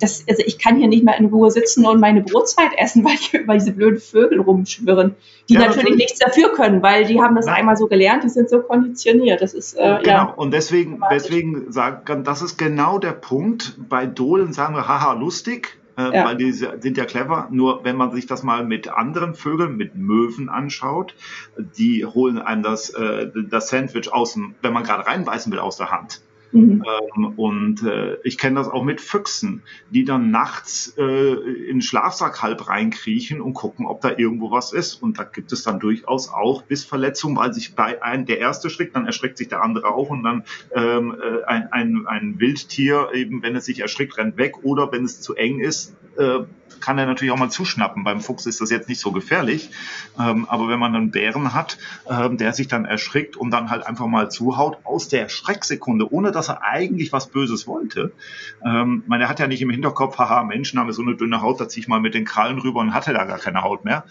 das, also ich kann hier nicht mal in Ruhe sitzen und meine Brotzeit essen, weil hier über diese blöden Vögel rumschwirren, die ja, natürlich, natürlich, nichts dafür können, weil die haben das Nein. einmal so gelernt, die sind so konditioniert. Das ist, äh, genau, ja, und deswegen, deswegen sagen, das ist genau der Punkt. Bei Dohlen sagen wir, haha, lustig äh, ja. weil die sind ja clever. Nur wenn man sich das mal mit anderen Vögeln, mit Möwen anschaut, die holen einem das, äh, das Sandwich aus dem, wenn man gerade reinbeißen will, aus der Hand. Mhm. Ähm, und äh, ich kenne das auch mit Füchsen, die dann nachts äh, in den Schlafsack halb reinkriechen und gucken, ob da irgendwo was ist. Und da gibt es dann durchaus auch Bissverletzungen, weil sich bei einem der erste schreckt, dann erschreckt sich der andere auch und dann ähm, äh, ein, ein, ein Wildtier, eben wenn es sich erschrickt, rennt weg oder wenn es zu eng ist, äh, kann er natürlich auch mal zuschnappen. Beim Fuchs ist das jetzt nicht so gefährlich. Ähm, aber wenn man einen Bären hat, ähm, der sich dann erschrickt und dann halt einfach mal zuhaut, aus der Schrecksekunde, ohne dass er eigentlich was Böses wollte. Ähm, meine, er hat ja nicht im Hinterkopf, haha, Menschen haben so eine dünne Haut, da ziehe ich mal mit den Krallen rüber und hatte da gar keine Haut mehr.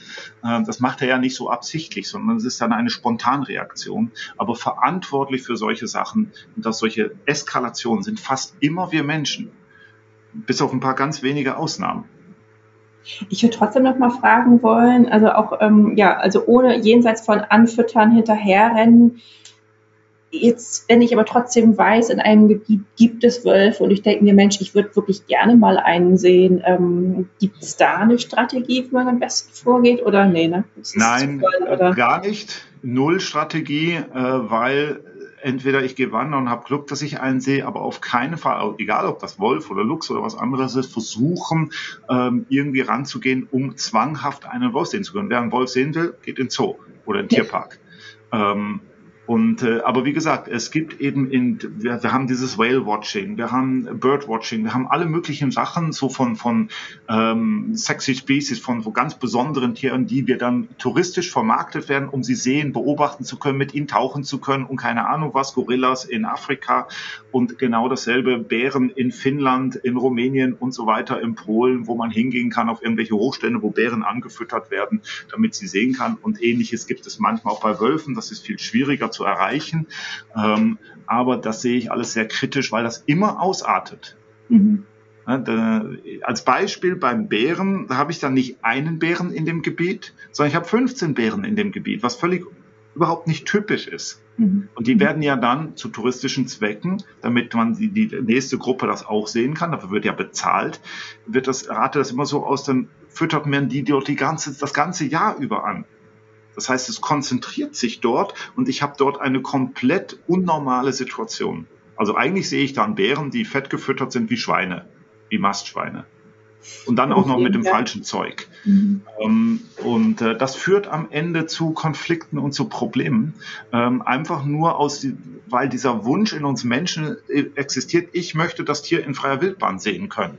Ähm, das macht er ja nicht so absichtlich, sondern es ist dann eine Spontanreaktion. Aber verantwortlich für solche Sachen und dass solche Eskalationen sind fast immer wir Menschen. Bis auf ein paar ganz wenige Ausnahmen. Ich würde trotzdem noch mal fragen wollen, also auch, ähm, ja, also ohne jenseits von Anfüttern hinterherrennen. Jetzt, wenn ich aber trotzdem weiß, in einem Gebiet gibt es Wölfe und ich denke mir, Mensch, ich würde wirklich gerne mal einen sehen. Ähm, gibt es da eine Strategie, wie man am besten vorgeht oder nee, ne? Nein, voll, gar nicht. Null Strategie, äh, weil entweder ich gehe wandern und habe Glück, dass ich einen sehe, aber auf keinen Fall, egal ob das Wolf oder Luchs oder was anderes ist, versuchen ähm, irgendwie ranzugehen, um zwanghaft einen Wolf sehen zu können. Wer einen Wolf sehen will, geht in den Zoo oder in den Tierpark. Ähm, und äh, aber wie gesagt, es gibt eben in wir, wir haben dieses Whale Watching, wir haben Bird Watching, wir haben alle möglichen Sachen so von von ähm, sexy Species, von so ganz besonderen Tieren, die wir dann touristisch vermarktet werden, um sie sehen, beobachten zu können, mit ihnen tauchen zu können und keine Ahnung was, Gorillas in Afrika und genau dasselbe Bären in Finnland, in Rumänien und so weiter, in Polen, wo man hingehen kann auf irgendwelche Hochstände, wo Bären angefüttert werden, damit sie sehen kann. Und ähnliches gibt es manchmal auch bei Wölfen. Das ist viel schwieriger zu erreichen. Ähm, aber das sehe ich alles sehr kritisch, weil das immer ausartet. Mhm. als Beispiel beim Bären, da habe ich dann nicht einen Bären in dem Gebiet, sondern ich habe 15 Bären in dem Gebiet, was völlig überhaupt nicht typisch ist. Mhm. Und die werden ja dann zu touristischen Zwecken, damit man die, die nächste Gruppe das auch sehen kann, dafür wird ja bezahlt, wird das, rate das immer so aus, dann füttert man die dort die ganze, das ganze Jahr über an. Das heißt, es konzentriert sich dort und ich habe dort eine komplett unnormale Situation. Also eigentlich sehe ich dann Bären, die fett gefüttert sind wie Schweine, wie Mastschweine. Und dann auch noch mit dem falschen Zeug. Mhm. Ähm, und äh, das führt am Ende zu Konflikten und zu Problemen. Ähm, einfach nur aus, weil dieser Wunsch in uns Menschen äh, existiert, ich möchte das Tier in freier Wildbahn sehen können.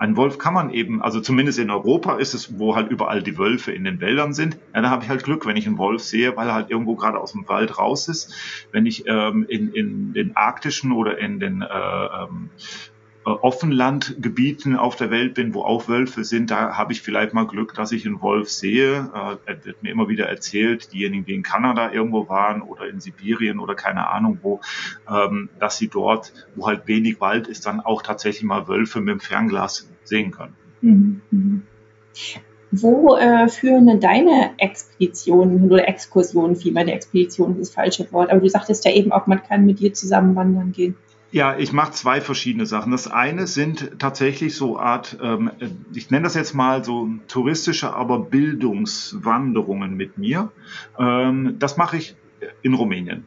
Ein Wolf kann man eben, also zumindest in Europa ist es, wo halt überall die Wölfe in den Wäldern sind. Ja, da habe ich halt Glück, wenn ich einen Wolf sehe, weil er halt irgendwo gerade aus dem Wald raus ist. Wenn ich ähm, in, in den arktischen oder in den äh, ähm, äh, Offenlandgebieten auf der Welt bin, wo auch Wölfe sind, da habe ich vielleicht mal Glück, dass ich einen Wolf sehe. Äh, wird mir immer wieder erzählt, diejenigen, die in Kanada irgendwo waren oder in Sibirien oder keine Ahnung wo, ähm, dass sie dort, wo halt wenig Wald ist, dann auch tatsächlich mal Wölfe mit dem Fernglas sehen können. Mhm. mhm. Wo äh, führen denn deine Expeditionen oder Exkursionen, vielmehr der Expedition ist das falsche Wort, aber du sagtest ja eben auch, man kann mit dir zusammen wandern gehen. Ja, ich mache zwei verschiedene Sachen. Das eine sind tatsächlich so Art, ähm, ich nenne das jetzt mal so touristische, aber Bildungswanderungen mit mir. Ähm, das mache ich in Rumänien.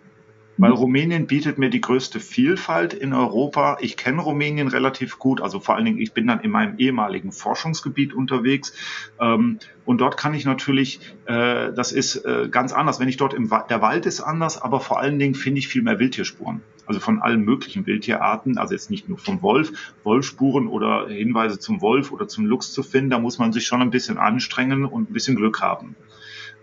Weil. Rumänien bietet mir die größte Vielfalt in Europa. Ich kenne Rumänien relativ gut, also vor allen Dingen, ich bin dann in meinem ehemaligen Forschungsgebiet unterwegs. Ähm, und dort kann ich natürlich, äh, das ist äh, ganz anders, wenn ich dort im Wald, der Wald ist anders, aber vor allen Dingen finde ich viel mehr Wildtierspuren. Also von allen möglichen Wildtierarten, also jetzt nicht nur vom Wolf, Wolfspuren oder Hinweise zum Wolf oder zum Luchs zu finden, da muss man sich schon ein bisschen anstrengen und ein bisschen Glück haben.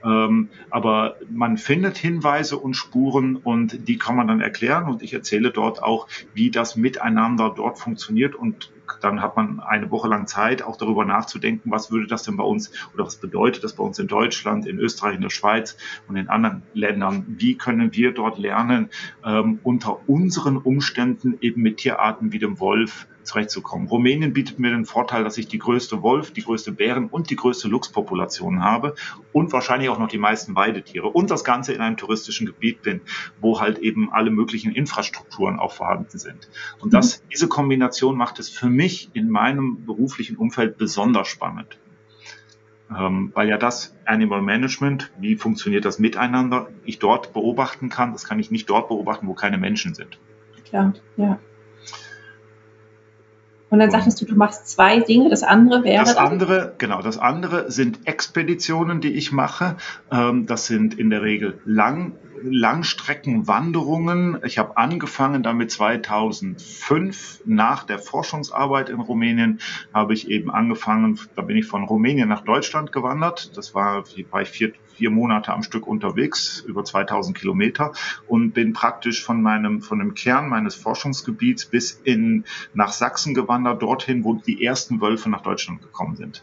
Ähm, aber man findet Hinweise und Spuren und die kann man dann erklären und ich erzähle dort auch, wie das miteinander dort funktioniert und dann hat man eine Woche lang Zeit, auch darüber nachzudenken, was würde das denn bei uns oder was bedeutet das bei uns in Deutschland, in Österreich, in der Schweiz und in anderen Ländern? Wie können wir dort lernen, ähm, unter unseren Umständen eben mit Tierarten wie dem Wolf zurechtzukommen. Rumänien bietet mir den Vorteil, dass ich die größte Wolf, die größte Bären und die größte Luchspopulation habe und wahrscheinlich auch noch die meisten Weidetiere und das Ganze in einem touristischen Gebiet bin, wo halt eben alle möglichen Infrastrukturen auch vorhanden sind. Und das, diese Kombination macht es für mich in meinem beruflichen Umfeld besonders spannend. Ähm, weil ja das Animal Management, wie funktioniert das miteinander, ich dort beobachten kann. Das kann ich nicht dort beobachten, wo keine Menschen sind. Klar, ja. Und dann sagtest du, du machst zwei Dinge. Das andere wäre. Das andere, genau, das andere sind Expeditionen, die ich mache. Ähm, das sind in der Regel lang, Langstreckenwanderungen. Ich habe angefangen damit 2005 nach der Forschungsarbeit in Rumänien habe ich eben angefangen, da bin ich von Rumänien nach Deutschland gewandert. Das war, war ich vier, vier Monate am Stück unterwegs, über 2000 Kilometer und bin praktisch von meinem, von dem Kern meines Forschungsgebiets bis in, nach Sachsen gewandert, dorthin, wo die ersten Wölfe nach Deutschland gekommen sind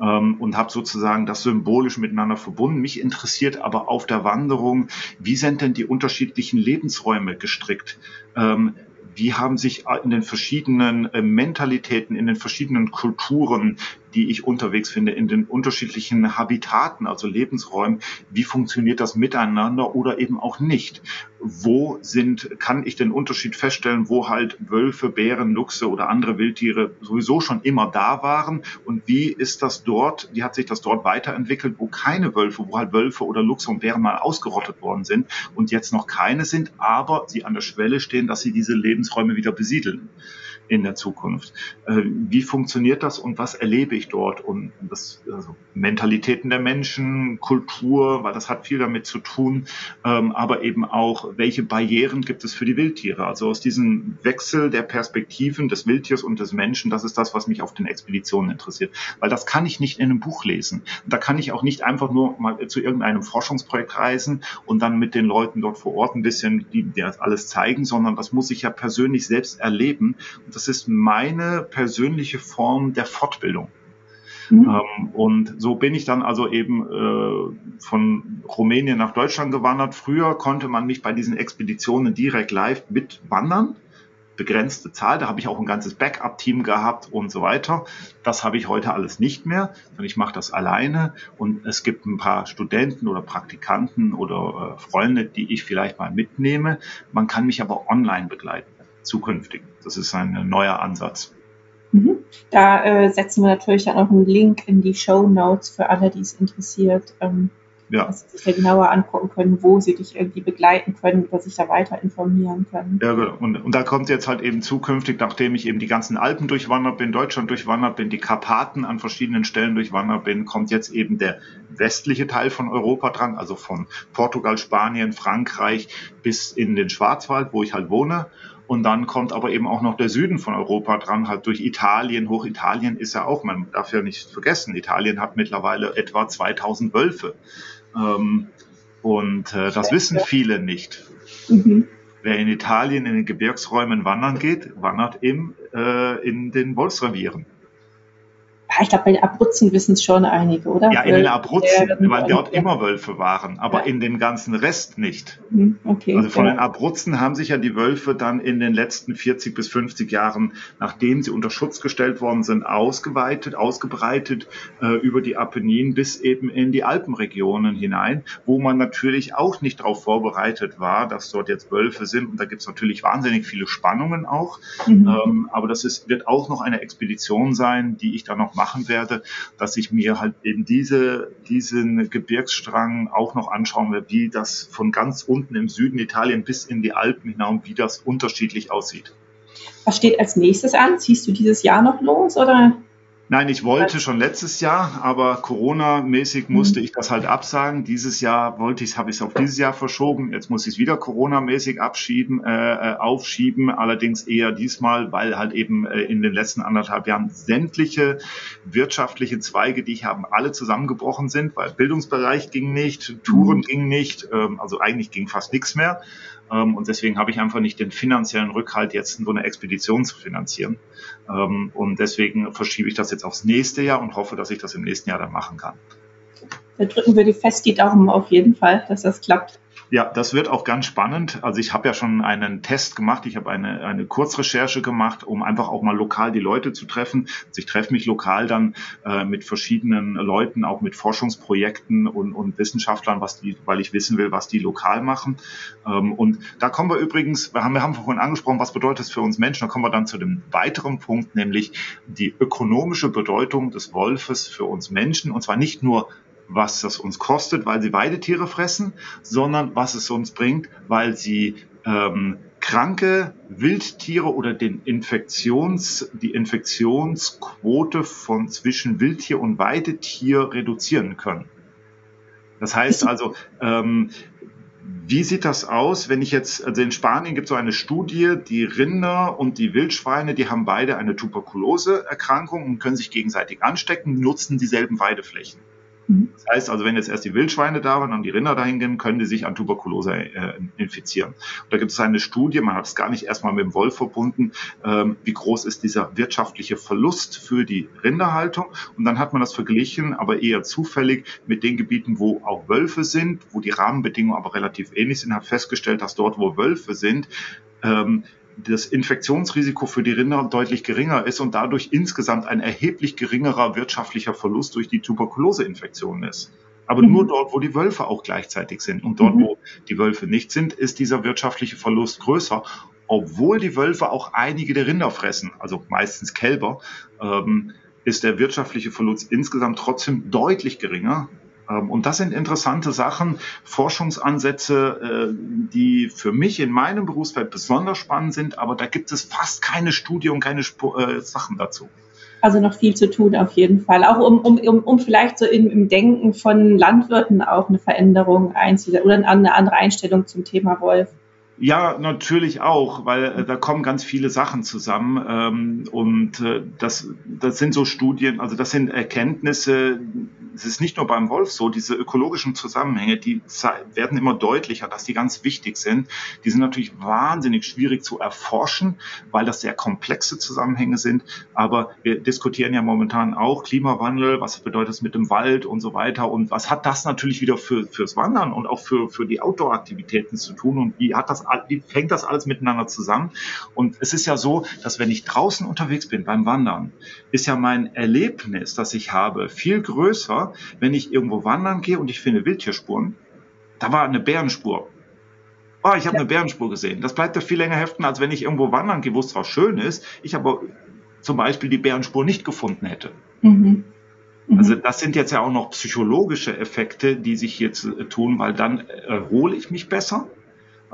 ähm, und habe sozusagen das symbolisch miteinander verbunden. Mich interessiert aber auf der Wanderung, wie sind denn die unterschiedlichen Lebensräume gestrickt? Ähm, wie haben sich in den verschiedenen äh, Mentalitäten, in den verschiedenen Kulturen die ich unterwegs finde, in den unterschiedlichen Habitaten, also Lebensräumen. Wie funktioniert das miteinander oder eben auch nicht? Wo sind, kann ich den Unterschied feststellen, wo halt Wölfe, Bären, Luchse oder andere Wildtiere sowieso schon immer da waren? Und wie ist das dort, wie hat sich das dort weiterentwickelt, wo keine Wölfe, wo halt Wölfe oder Luchse und Bären mal ausgerottet worden sind und jetzt noch keine sind, aber sie an der Schwelle stehen, dass sie diese Lebensräume wieder besiedeln? In der Zukunft. Äh, wie funktioniert das und was erlebe ich dort? Und das also Mentalitäten der Menschen, Kultur, weil das hat viel damit zu tun, ähm, aber eben auch, welche Barrieren gibt es für die Wildtiere? Also aus diesem Wechsel der Perspektiven des Wildtiers und des Menschen, das ist das, was mich auf den Expeditionen interessiert. Weil das kann ich nicht in einem Buch lesen. Da kann ich auch nicht einfach nur mal zu irgendeinem Forschungsprojekt reisen und dann mit den Leuten dort vor Ort ein bisschen die, die alles zeigen, sondern das muss ich ja persönlich selbst erleben. Und das ist meine persönliche Form der Fortbildung. Mhm. Ähm, und so bin ich dann also eben äh, von Rumänien nach Deutschland gewandert. Früher konnte man mich bei diesen Expeditionen direkt live mitwandern begrenzte Zahl. Da habe ich auch ein ganzes Backup-Team gehabt und so weiter. Das habe ich heute alles nicht mehr, sondern ich mache das alleine und es gibt ein paar Studenten oder Praktikanten oder äh, Freunde, die ich vielleicht mal mitnehme. Man kann mich aber online begleiten, zukünftig. Das ist ein neuer Ansatz. Mhm. Da äh, setzen wir natürlich dann auch einen Link in die Show Notes für alle, die es interessiert, ähm, ja. dass sie sich da genauer angucken können, wo sie dich irgendwie begleiten können oder sich da weiter informieren können. Ja, genau. Und, und da kommt jetzt halt eben zukünftig, nachdem ich eben die ganzen Alpen durchwandert bin, Deutschland durchwandert bin, die Karpaten an verschiedenen Stellen durchwandert bin, kommt jetzt eben der westliche Teil von Europa dran, also von Portugal, Spanien, Frankreich bis in den Schwarzwald, wo ich halt wohne. Und dann kommt aber eben auch noch der Süden von Europa dran, halt durch Italien. Hochitalien ist ja auch, man darf ja nicht vergessen, Italien hat mittlerweile etwa 2000 Wölfe. Ähm, und äh, das wissen viele nicht. Mhm. Wer in Italien in den Gebirgsräumen wandern geht, wandert im, äh, in den Wolfsrevieren. Ja, ich glaube, bei den Abruzzen wissen es schon einige, oder? Ja, in den Abruzzen, weil dort immer Wölfe waren, aber ja. in dem ganzen Rest nicht. Hm, okay, also von ja. den Abruzzen haben sich ja die Wölfe dann in den letzten 40 bis 50 Jahren, nachdem sie unter Schutz gestellt worden sind, ausgeweitet, ausgebreitet äh, über die Apenninen bis eben in die Alpenregionen hinein, wo man natürlich auch nicht darauf vorbereitet war, dass dort jetzt Wölfe sind. Und da gibt es natürlich wahnsinnig viele Spannungen auch. Mhm. Ähm, aber das ist, wird auch noch eine Expedition sein, die ich dann noch mache machen werde, dass ich mir halt eben diese, diesen Gebirgsstrang auch noch anschauen werde, wie das von ganz unten im Süden Italien bis in die Alpen hinaus, wie das unterschiedlich aussieht. Was steht als nächstes an? Ziehst du dieses Jahr noch los oder? Nein, ich wollte schon letztes Jahr, aber Corona-mäßig musste mhm. ich das halt absagen. Dieses Jahr wollte ich, habe ich es auf dieses Jahr verschoben. Jetzt muss ich es wieder Corona-mäßig abschieben, äh, äh, aufschieben. Allerdings eher diesmal, weil halt eben äh, in den letzten anderthalb Jahren sämtliche wirtschaftliche Zweige, die ich habe, alle zusammengebrochen sind, weil Bildungsbereich ging nicht, Touren mhm. ging nicht, ähm, also eigentlich ging fast nichts mehr. Ähm, und deswegen habe ich einfach nicht den finanziellen Rückhalt, jetzt so eine Expedition zu finanzieren. Ähm, und deswegen verschiebe ich das jetzt aufs nächste Jahr und hoffe, dass ich das im nächsten Jahr dann machen kann. Da drücken wir die fest die Daumen auf jeden Fall, dass das klappt. Ja, das wird auch ganz spannend. Also ich habe ja schon einen Test gemacht, ich habe eine, eine Kurzrecherche gemacht, um einfach auch mal lokal die Leute zu treffen. Also ich treffe mich lokal dann äh, mit verschiedenen Leuten, auch mit Forschungsprojekten und, und Wissenschaftlern, was die, weil ich wissen will, was die lokal machen. Ähm, und da kommen wir übrigens, wir haben, wir haben vorhin angesprochen, was bedeutet das für uns Menschen? Da kommen wir dann zu dem weiteren Punkt, nämlich die ökonomische Bedeutung des Wolfes für uns Menschen. Und zwar nicht nur was das uns kostet, weil sie Weidetiere fressen, sondern was es uns bringt, weil sie ähm, kranke Wildtiere oder den Infektions, die Infektionsquote von zwischen Wildtier und Weidetier reduzieren können. Das heißt also, ähm, wie sieht das aus, wenn ich jetzt, also in Spanien gibt es so eine Studie, die Rinder und die Wildschweine, die haben beide eine Tuberkuloseerkrankung und können sich gegenseitig anstecken, nutzen dieselben Weideflächen. Mhm. Das heißt also, wenn jetzt erst die Wildschweine da waren und die Rinder dahin gehen, können die sich an Tuberkulose äh, infizieren. Und da gibt es eine Studie, man hat es gar nicht erstmal mit dem Wolf verbunden, ähm, wie groß ist dieser wirtschaftliche Verlust für die Rinderhaltung. Und dann hat man das verglichen, aber eher zufällig mit den Gebieten, wo auch Wölfe sind, wo die Rahmenbedingungen aber relativ ähnlich sind, hat festgestellt, dass dort, wo Wölfe sind, ähm, das Infektionsrisiko für die Rinder deutlich geringer ist und dadurch insgesamt ein erheblich geringerer wirtschaftlicher Verlust durch die Tuberkuloseinfektion ist. Aber mhm. nur dort, wo die Wölfe auch gleichzeitig sind. Und dort, mhm. wo die Wölfe nicht sind, ist dieser wirtschaftliche Verlust größer, obwohl die Wölfe auch einige der Rinder fressen, also meistens Kälber, ähm, ist der wirtschaftliche Verlust insgesamt trotzdem deutlich geringer und das sind interessante Sachen, Forschungsansätze, äh, die für mich in meinem Berufsfeld besonders spannend sind, aber da gibt es fast keine Studie und keine äh, Sachen dazu. Also noch viel zu tun auf jeden Fall. Auch um, um, um, um vielleicht so im, im Denken von Landwirten auch eine Veränderung einzusetzen oder eine andere Einstellung zum Thema Wolf. Ja, natürlich auch, weil äh, da kommen ganz viele Sachen zusammen ähm, und äh, das, das sind so Studien, also das sind Erkenntnisse, es ist nicht nur beim Wolf so, diese ökologischen Zusammenhänge, die werden immer deutlicher, dass die ganz wichtig sind. Die sind natürlich wahnsinnig schwierig zu erforschen, weil das sehr komplexe Zusammenhänge sind, aber wir diskutieren ja momentan auch Klimawandel, was bedeutet es mit dem Wald und so weiter und was hat das natürlich wieder für, fürs Wandern und auch für, für die Outdoor-Aktivitäten zu tun und wie hat das wie hängt das alles miteinander zusammen? Und es ist ja so, dass wenn ich draußen unterwegs bin beim Wandern, ist ja mein Erlebnis, das ich habe, viel größer, wenn ich irgendwo wandern gehe und ich finde Wildtierspuren. Da war eine Bärenspur. Oh, ich habe ja. eine Bärenspur gesehen. Das bleibt ja viel länger heften, als wenn ich irgendwo wandern gehe, wo es zwar schön ist, ich aber zum Beispiel die Bärenspur nicht gefunden hätte. Mhm. Mhm. Also das sind jetzt ja auch noch psychologische Effekte, die sich jetzt tun, weil dann erhole ich mich besser.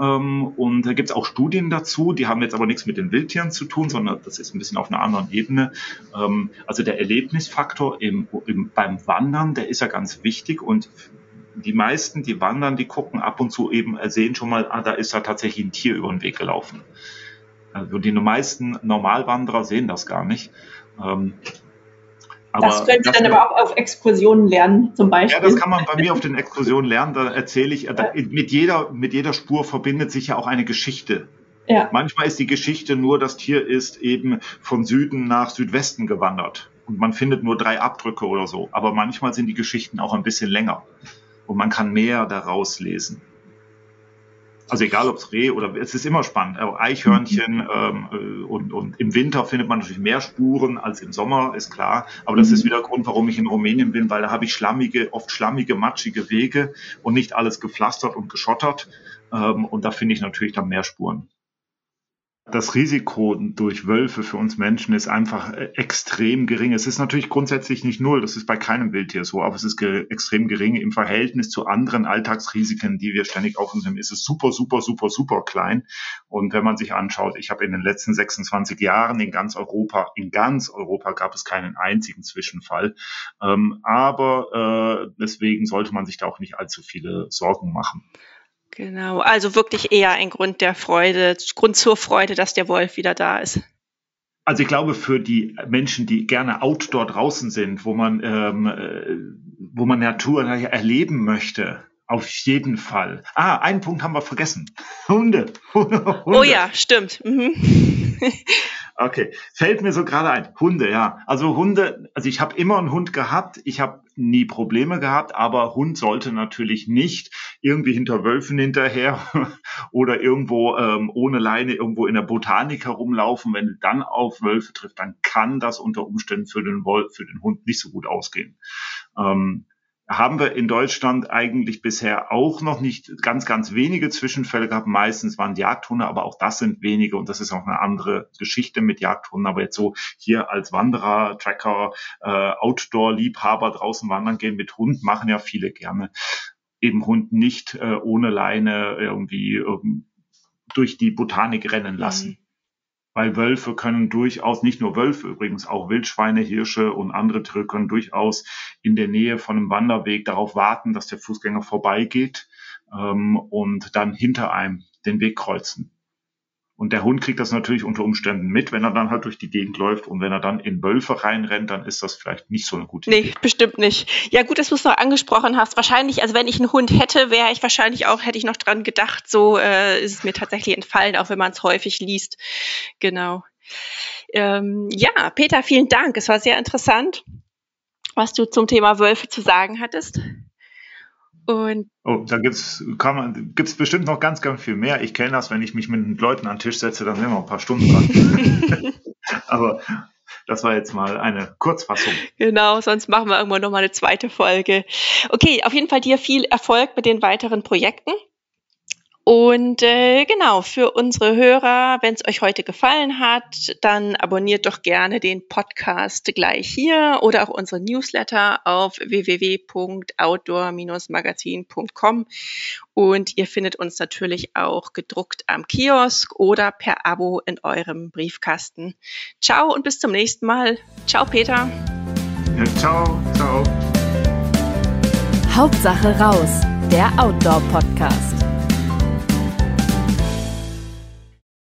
Ähm, und da gibt es auch Studien dazu, die haben jetzt aber nichts mit den Wildtieren zu tun, sondern das ist ein bisschen auf einer anderen Ebene. Ähm, also der Erlebnisfaktor im, im, beim Wandern, der ist ja ganz wichtig und die meisten, die wandern, die gucken ab und zu eben, äh, sehen schon mal, ah, da ist ja tatsächlich ein Tier über den Weg gelaufen. Also die meisten Normalwanderer sehen das gar nicht. Aber das können Sie dann aber auch auf Exkursionen lernen, zum Beispiel. Ja, das kann man bei mir auf den Exkursionen lernen. Da erzähle ich, da, mit, jeder, mit jeder Spur verbindet sich ja auch eine Geschichte. Ja. Manchmal ist die Geschichte nur, das Tier ist eben von Süden nach Südwesten gewandert. Und man findet nur drei Abdrücke oder so. Aber manchmal sind die Geschichten auch ein bisschen länger. Und man kann mehr daraus lesen. Also egal ob es Reh oder es ist immer spannend. Eichhörnchen mhm. ähm, äh, und, und im Winter findet man natürlich mehr Spuren als im Sommer, ist klar. Aber das mhm. ist wieder der Grund, warum ich in Rumänien bin, weil da habe ich schlammige, oft schlammige, matschige Wege und nicht alles gepflastert und geschottert. Ähm, und da finde ich natürlich dann mehr Spuren das Risiko durch Wölfe für uns Menschen ist einfach äh, extrem gering. Es ist natürlich grundsätzlich nicht null, das ist bei keinem Wildtier so, aber es ist ge extrem gering im Verhältnis zu anderen Alltagsrisiken, die wir ständig auf uns nehmen. Ist es super, super, super, super klein. Und wenn man sich anschaut, ich habe in den letzten 26 Jahren in ganz Europa, in ganz Europa gab es keinen einzigen Zwischenfall. Ähm, aber äh, deswegen sollte man sich da auch nicht allzu viele Sorgen machen. Genau, also wirklich eher ein Grund der Freude, Grund zur Freude, dass der Wolf wieder da ist. Also ich glaube, für die Menschen, die gerne outdoor draußen sind, wo man, ähm, äh, wo man Natur erleben möchte, auf jeden Fall. Ah, einen Punkt haben wir vergessen. Hunde. Hunde. Oh ja, stimmt. Mhm. Okay, fällt mir so gerade ein. Hunde, ja. Also Hunde, also ich habe immer einen Hund gehabt. Ich habe nie Probleme gehabt, aber Hund sollte natürlich nicht irgendwie hinter Wölfen hinterher oder irgendwo ähm, ohne Leine irgendwo in der Botanik herumlaufen. Wenn du dann auf Wölfe trifft, dann kann das unter Umständen für den Wolf, für den Hund nicht so gut ausgehen. Ähm, haben wir in Deutschland eigentlich bisher auch noch nicht ganz, ganz wenige Zwischenfälle gehabt. Meistens waren Jagdhunde, aber auch das sind wenige und das ist auch eine andere Geschichte mit Jagdhunden. Aber jetzt so hier als Wanderer, Tracker, äh, Outdoor-Liebhaber draußen wandern gehen mit Hund machen ja viele gerne. Eben Hund nicht äh, ohne Leine irgendwie ähm, durch die Botanik rennen lassen. Mhm weil Wölfe können durchaus, nicht nur Wölfe übrigens, auch Wildschweine, Hirsche und andere Tiere können durchaus in der Nähe von einem Wanderweg darauf warten, dass der Fußgänger vorbeigeht ähm, und dann hinter einem den Weg kreuzen. Und der Hund kriegt das natürlich unter Umständen mit, wenn er dann halt durch die Gegend läuft. Und wenn er dann in Wölfe reinrennt, dann ist das vielleicht nicht so eine gute Idee. Nee, bestimmt nicht. Ja, gut, dass du es noch angesprochen hast. Wahrscheinlich, also wenn ich einen Hund hätte, wäre ich wahrscheinlich auch, hätte ich noch dran gedacht, so äh, ist es mir tatsächlich entfallen, auch wenn man es häufig liest. Genau. Ähm, ja, Peter, vielen Dank. Es war sehr interessant, was du zum Thema Wölfe zu sagen hattest. Und oh, da gibt's kann man gibt's bestimmt noch ganz, ganz viel mehr. Ich kenne das, wenn ich mich mit Leuten an den Tisch setze, dann sind wir ein paar Stunden dran. Aber das war jetzt mal eine Kurzfassung. Genau, sonst machen wir irgendwann noch mal eine zweite Folge. Okay, auf jeden Fall dir viel Erfolg mit den weiteren Projekten. Und äh, genau, für unsere Hörer, wenn es euch heute gefallen hat, dann abonniert doch gerne den Podcast gleich hier oder auch unsere Newsletter auf www.outdoor-magazin.com. Und ihr findet uns natürlich auch gedruckt am Kiosk oder per Abo in eurem Briefkasten. Ciao und bis zum nächsten Mal. Ciao, Peter. Ja, ciao, ciao. Hauptsache raus, der Outdoor-Podcast.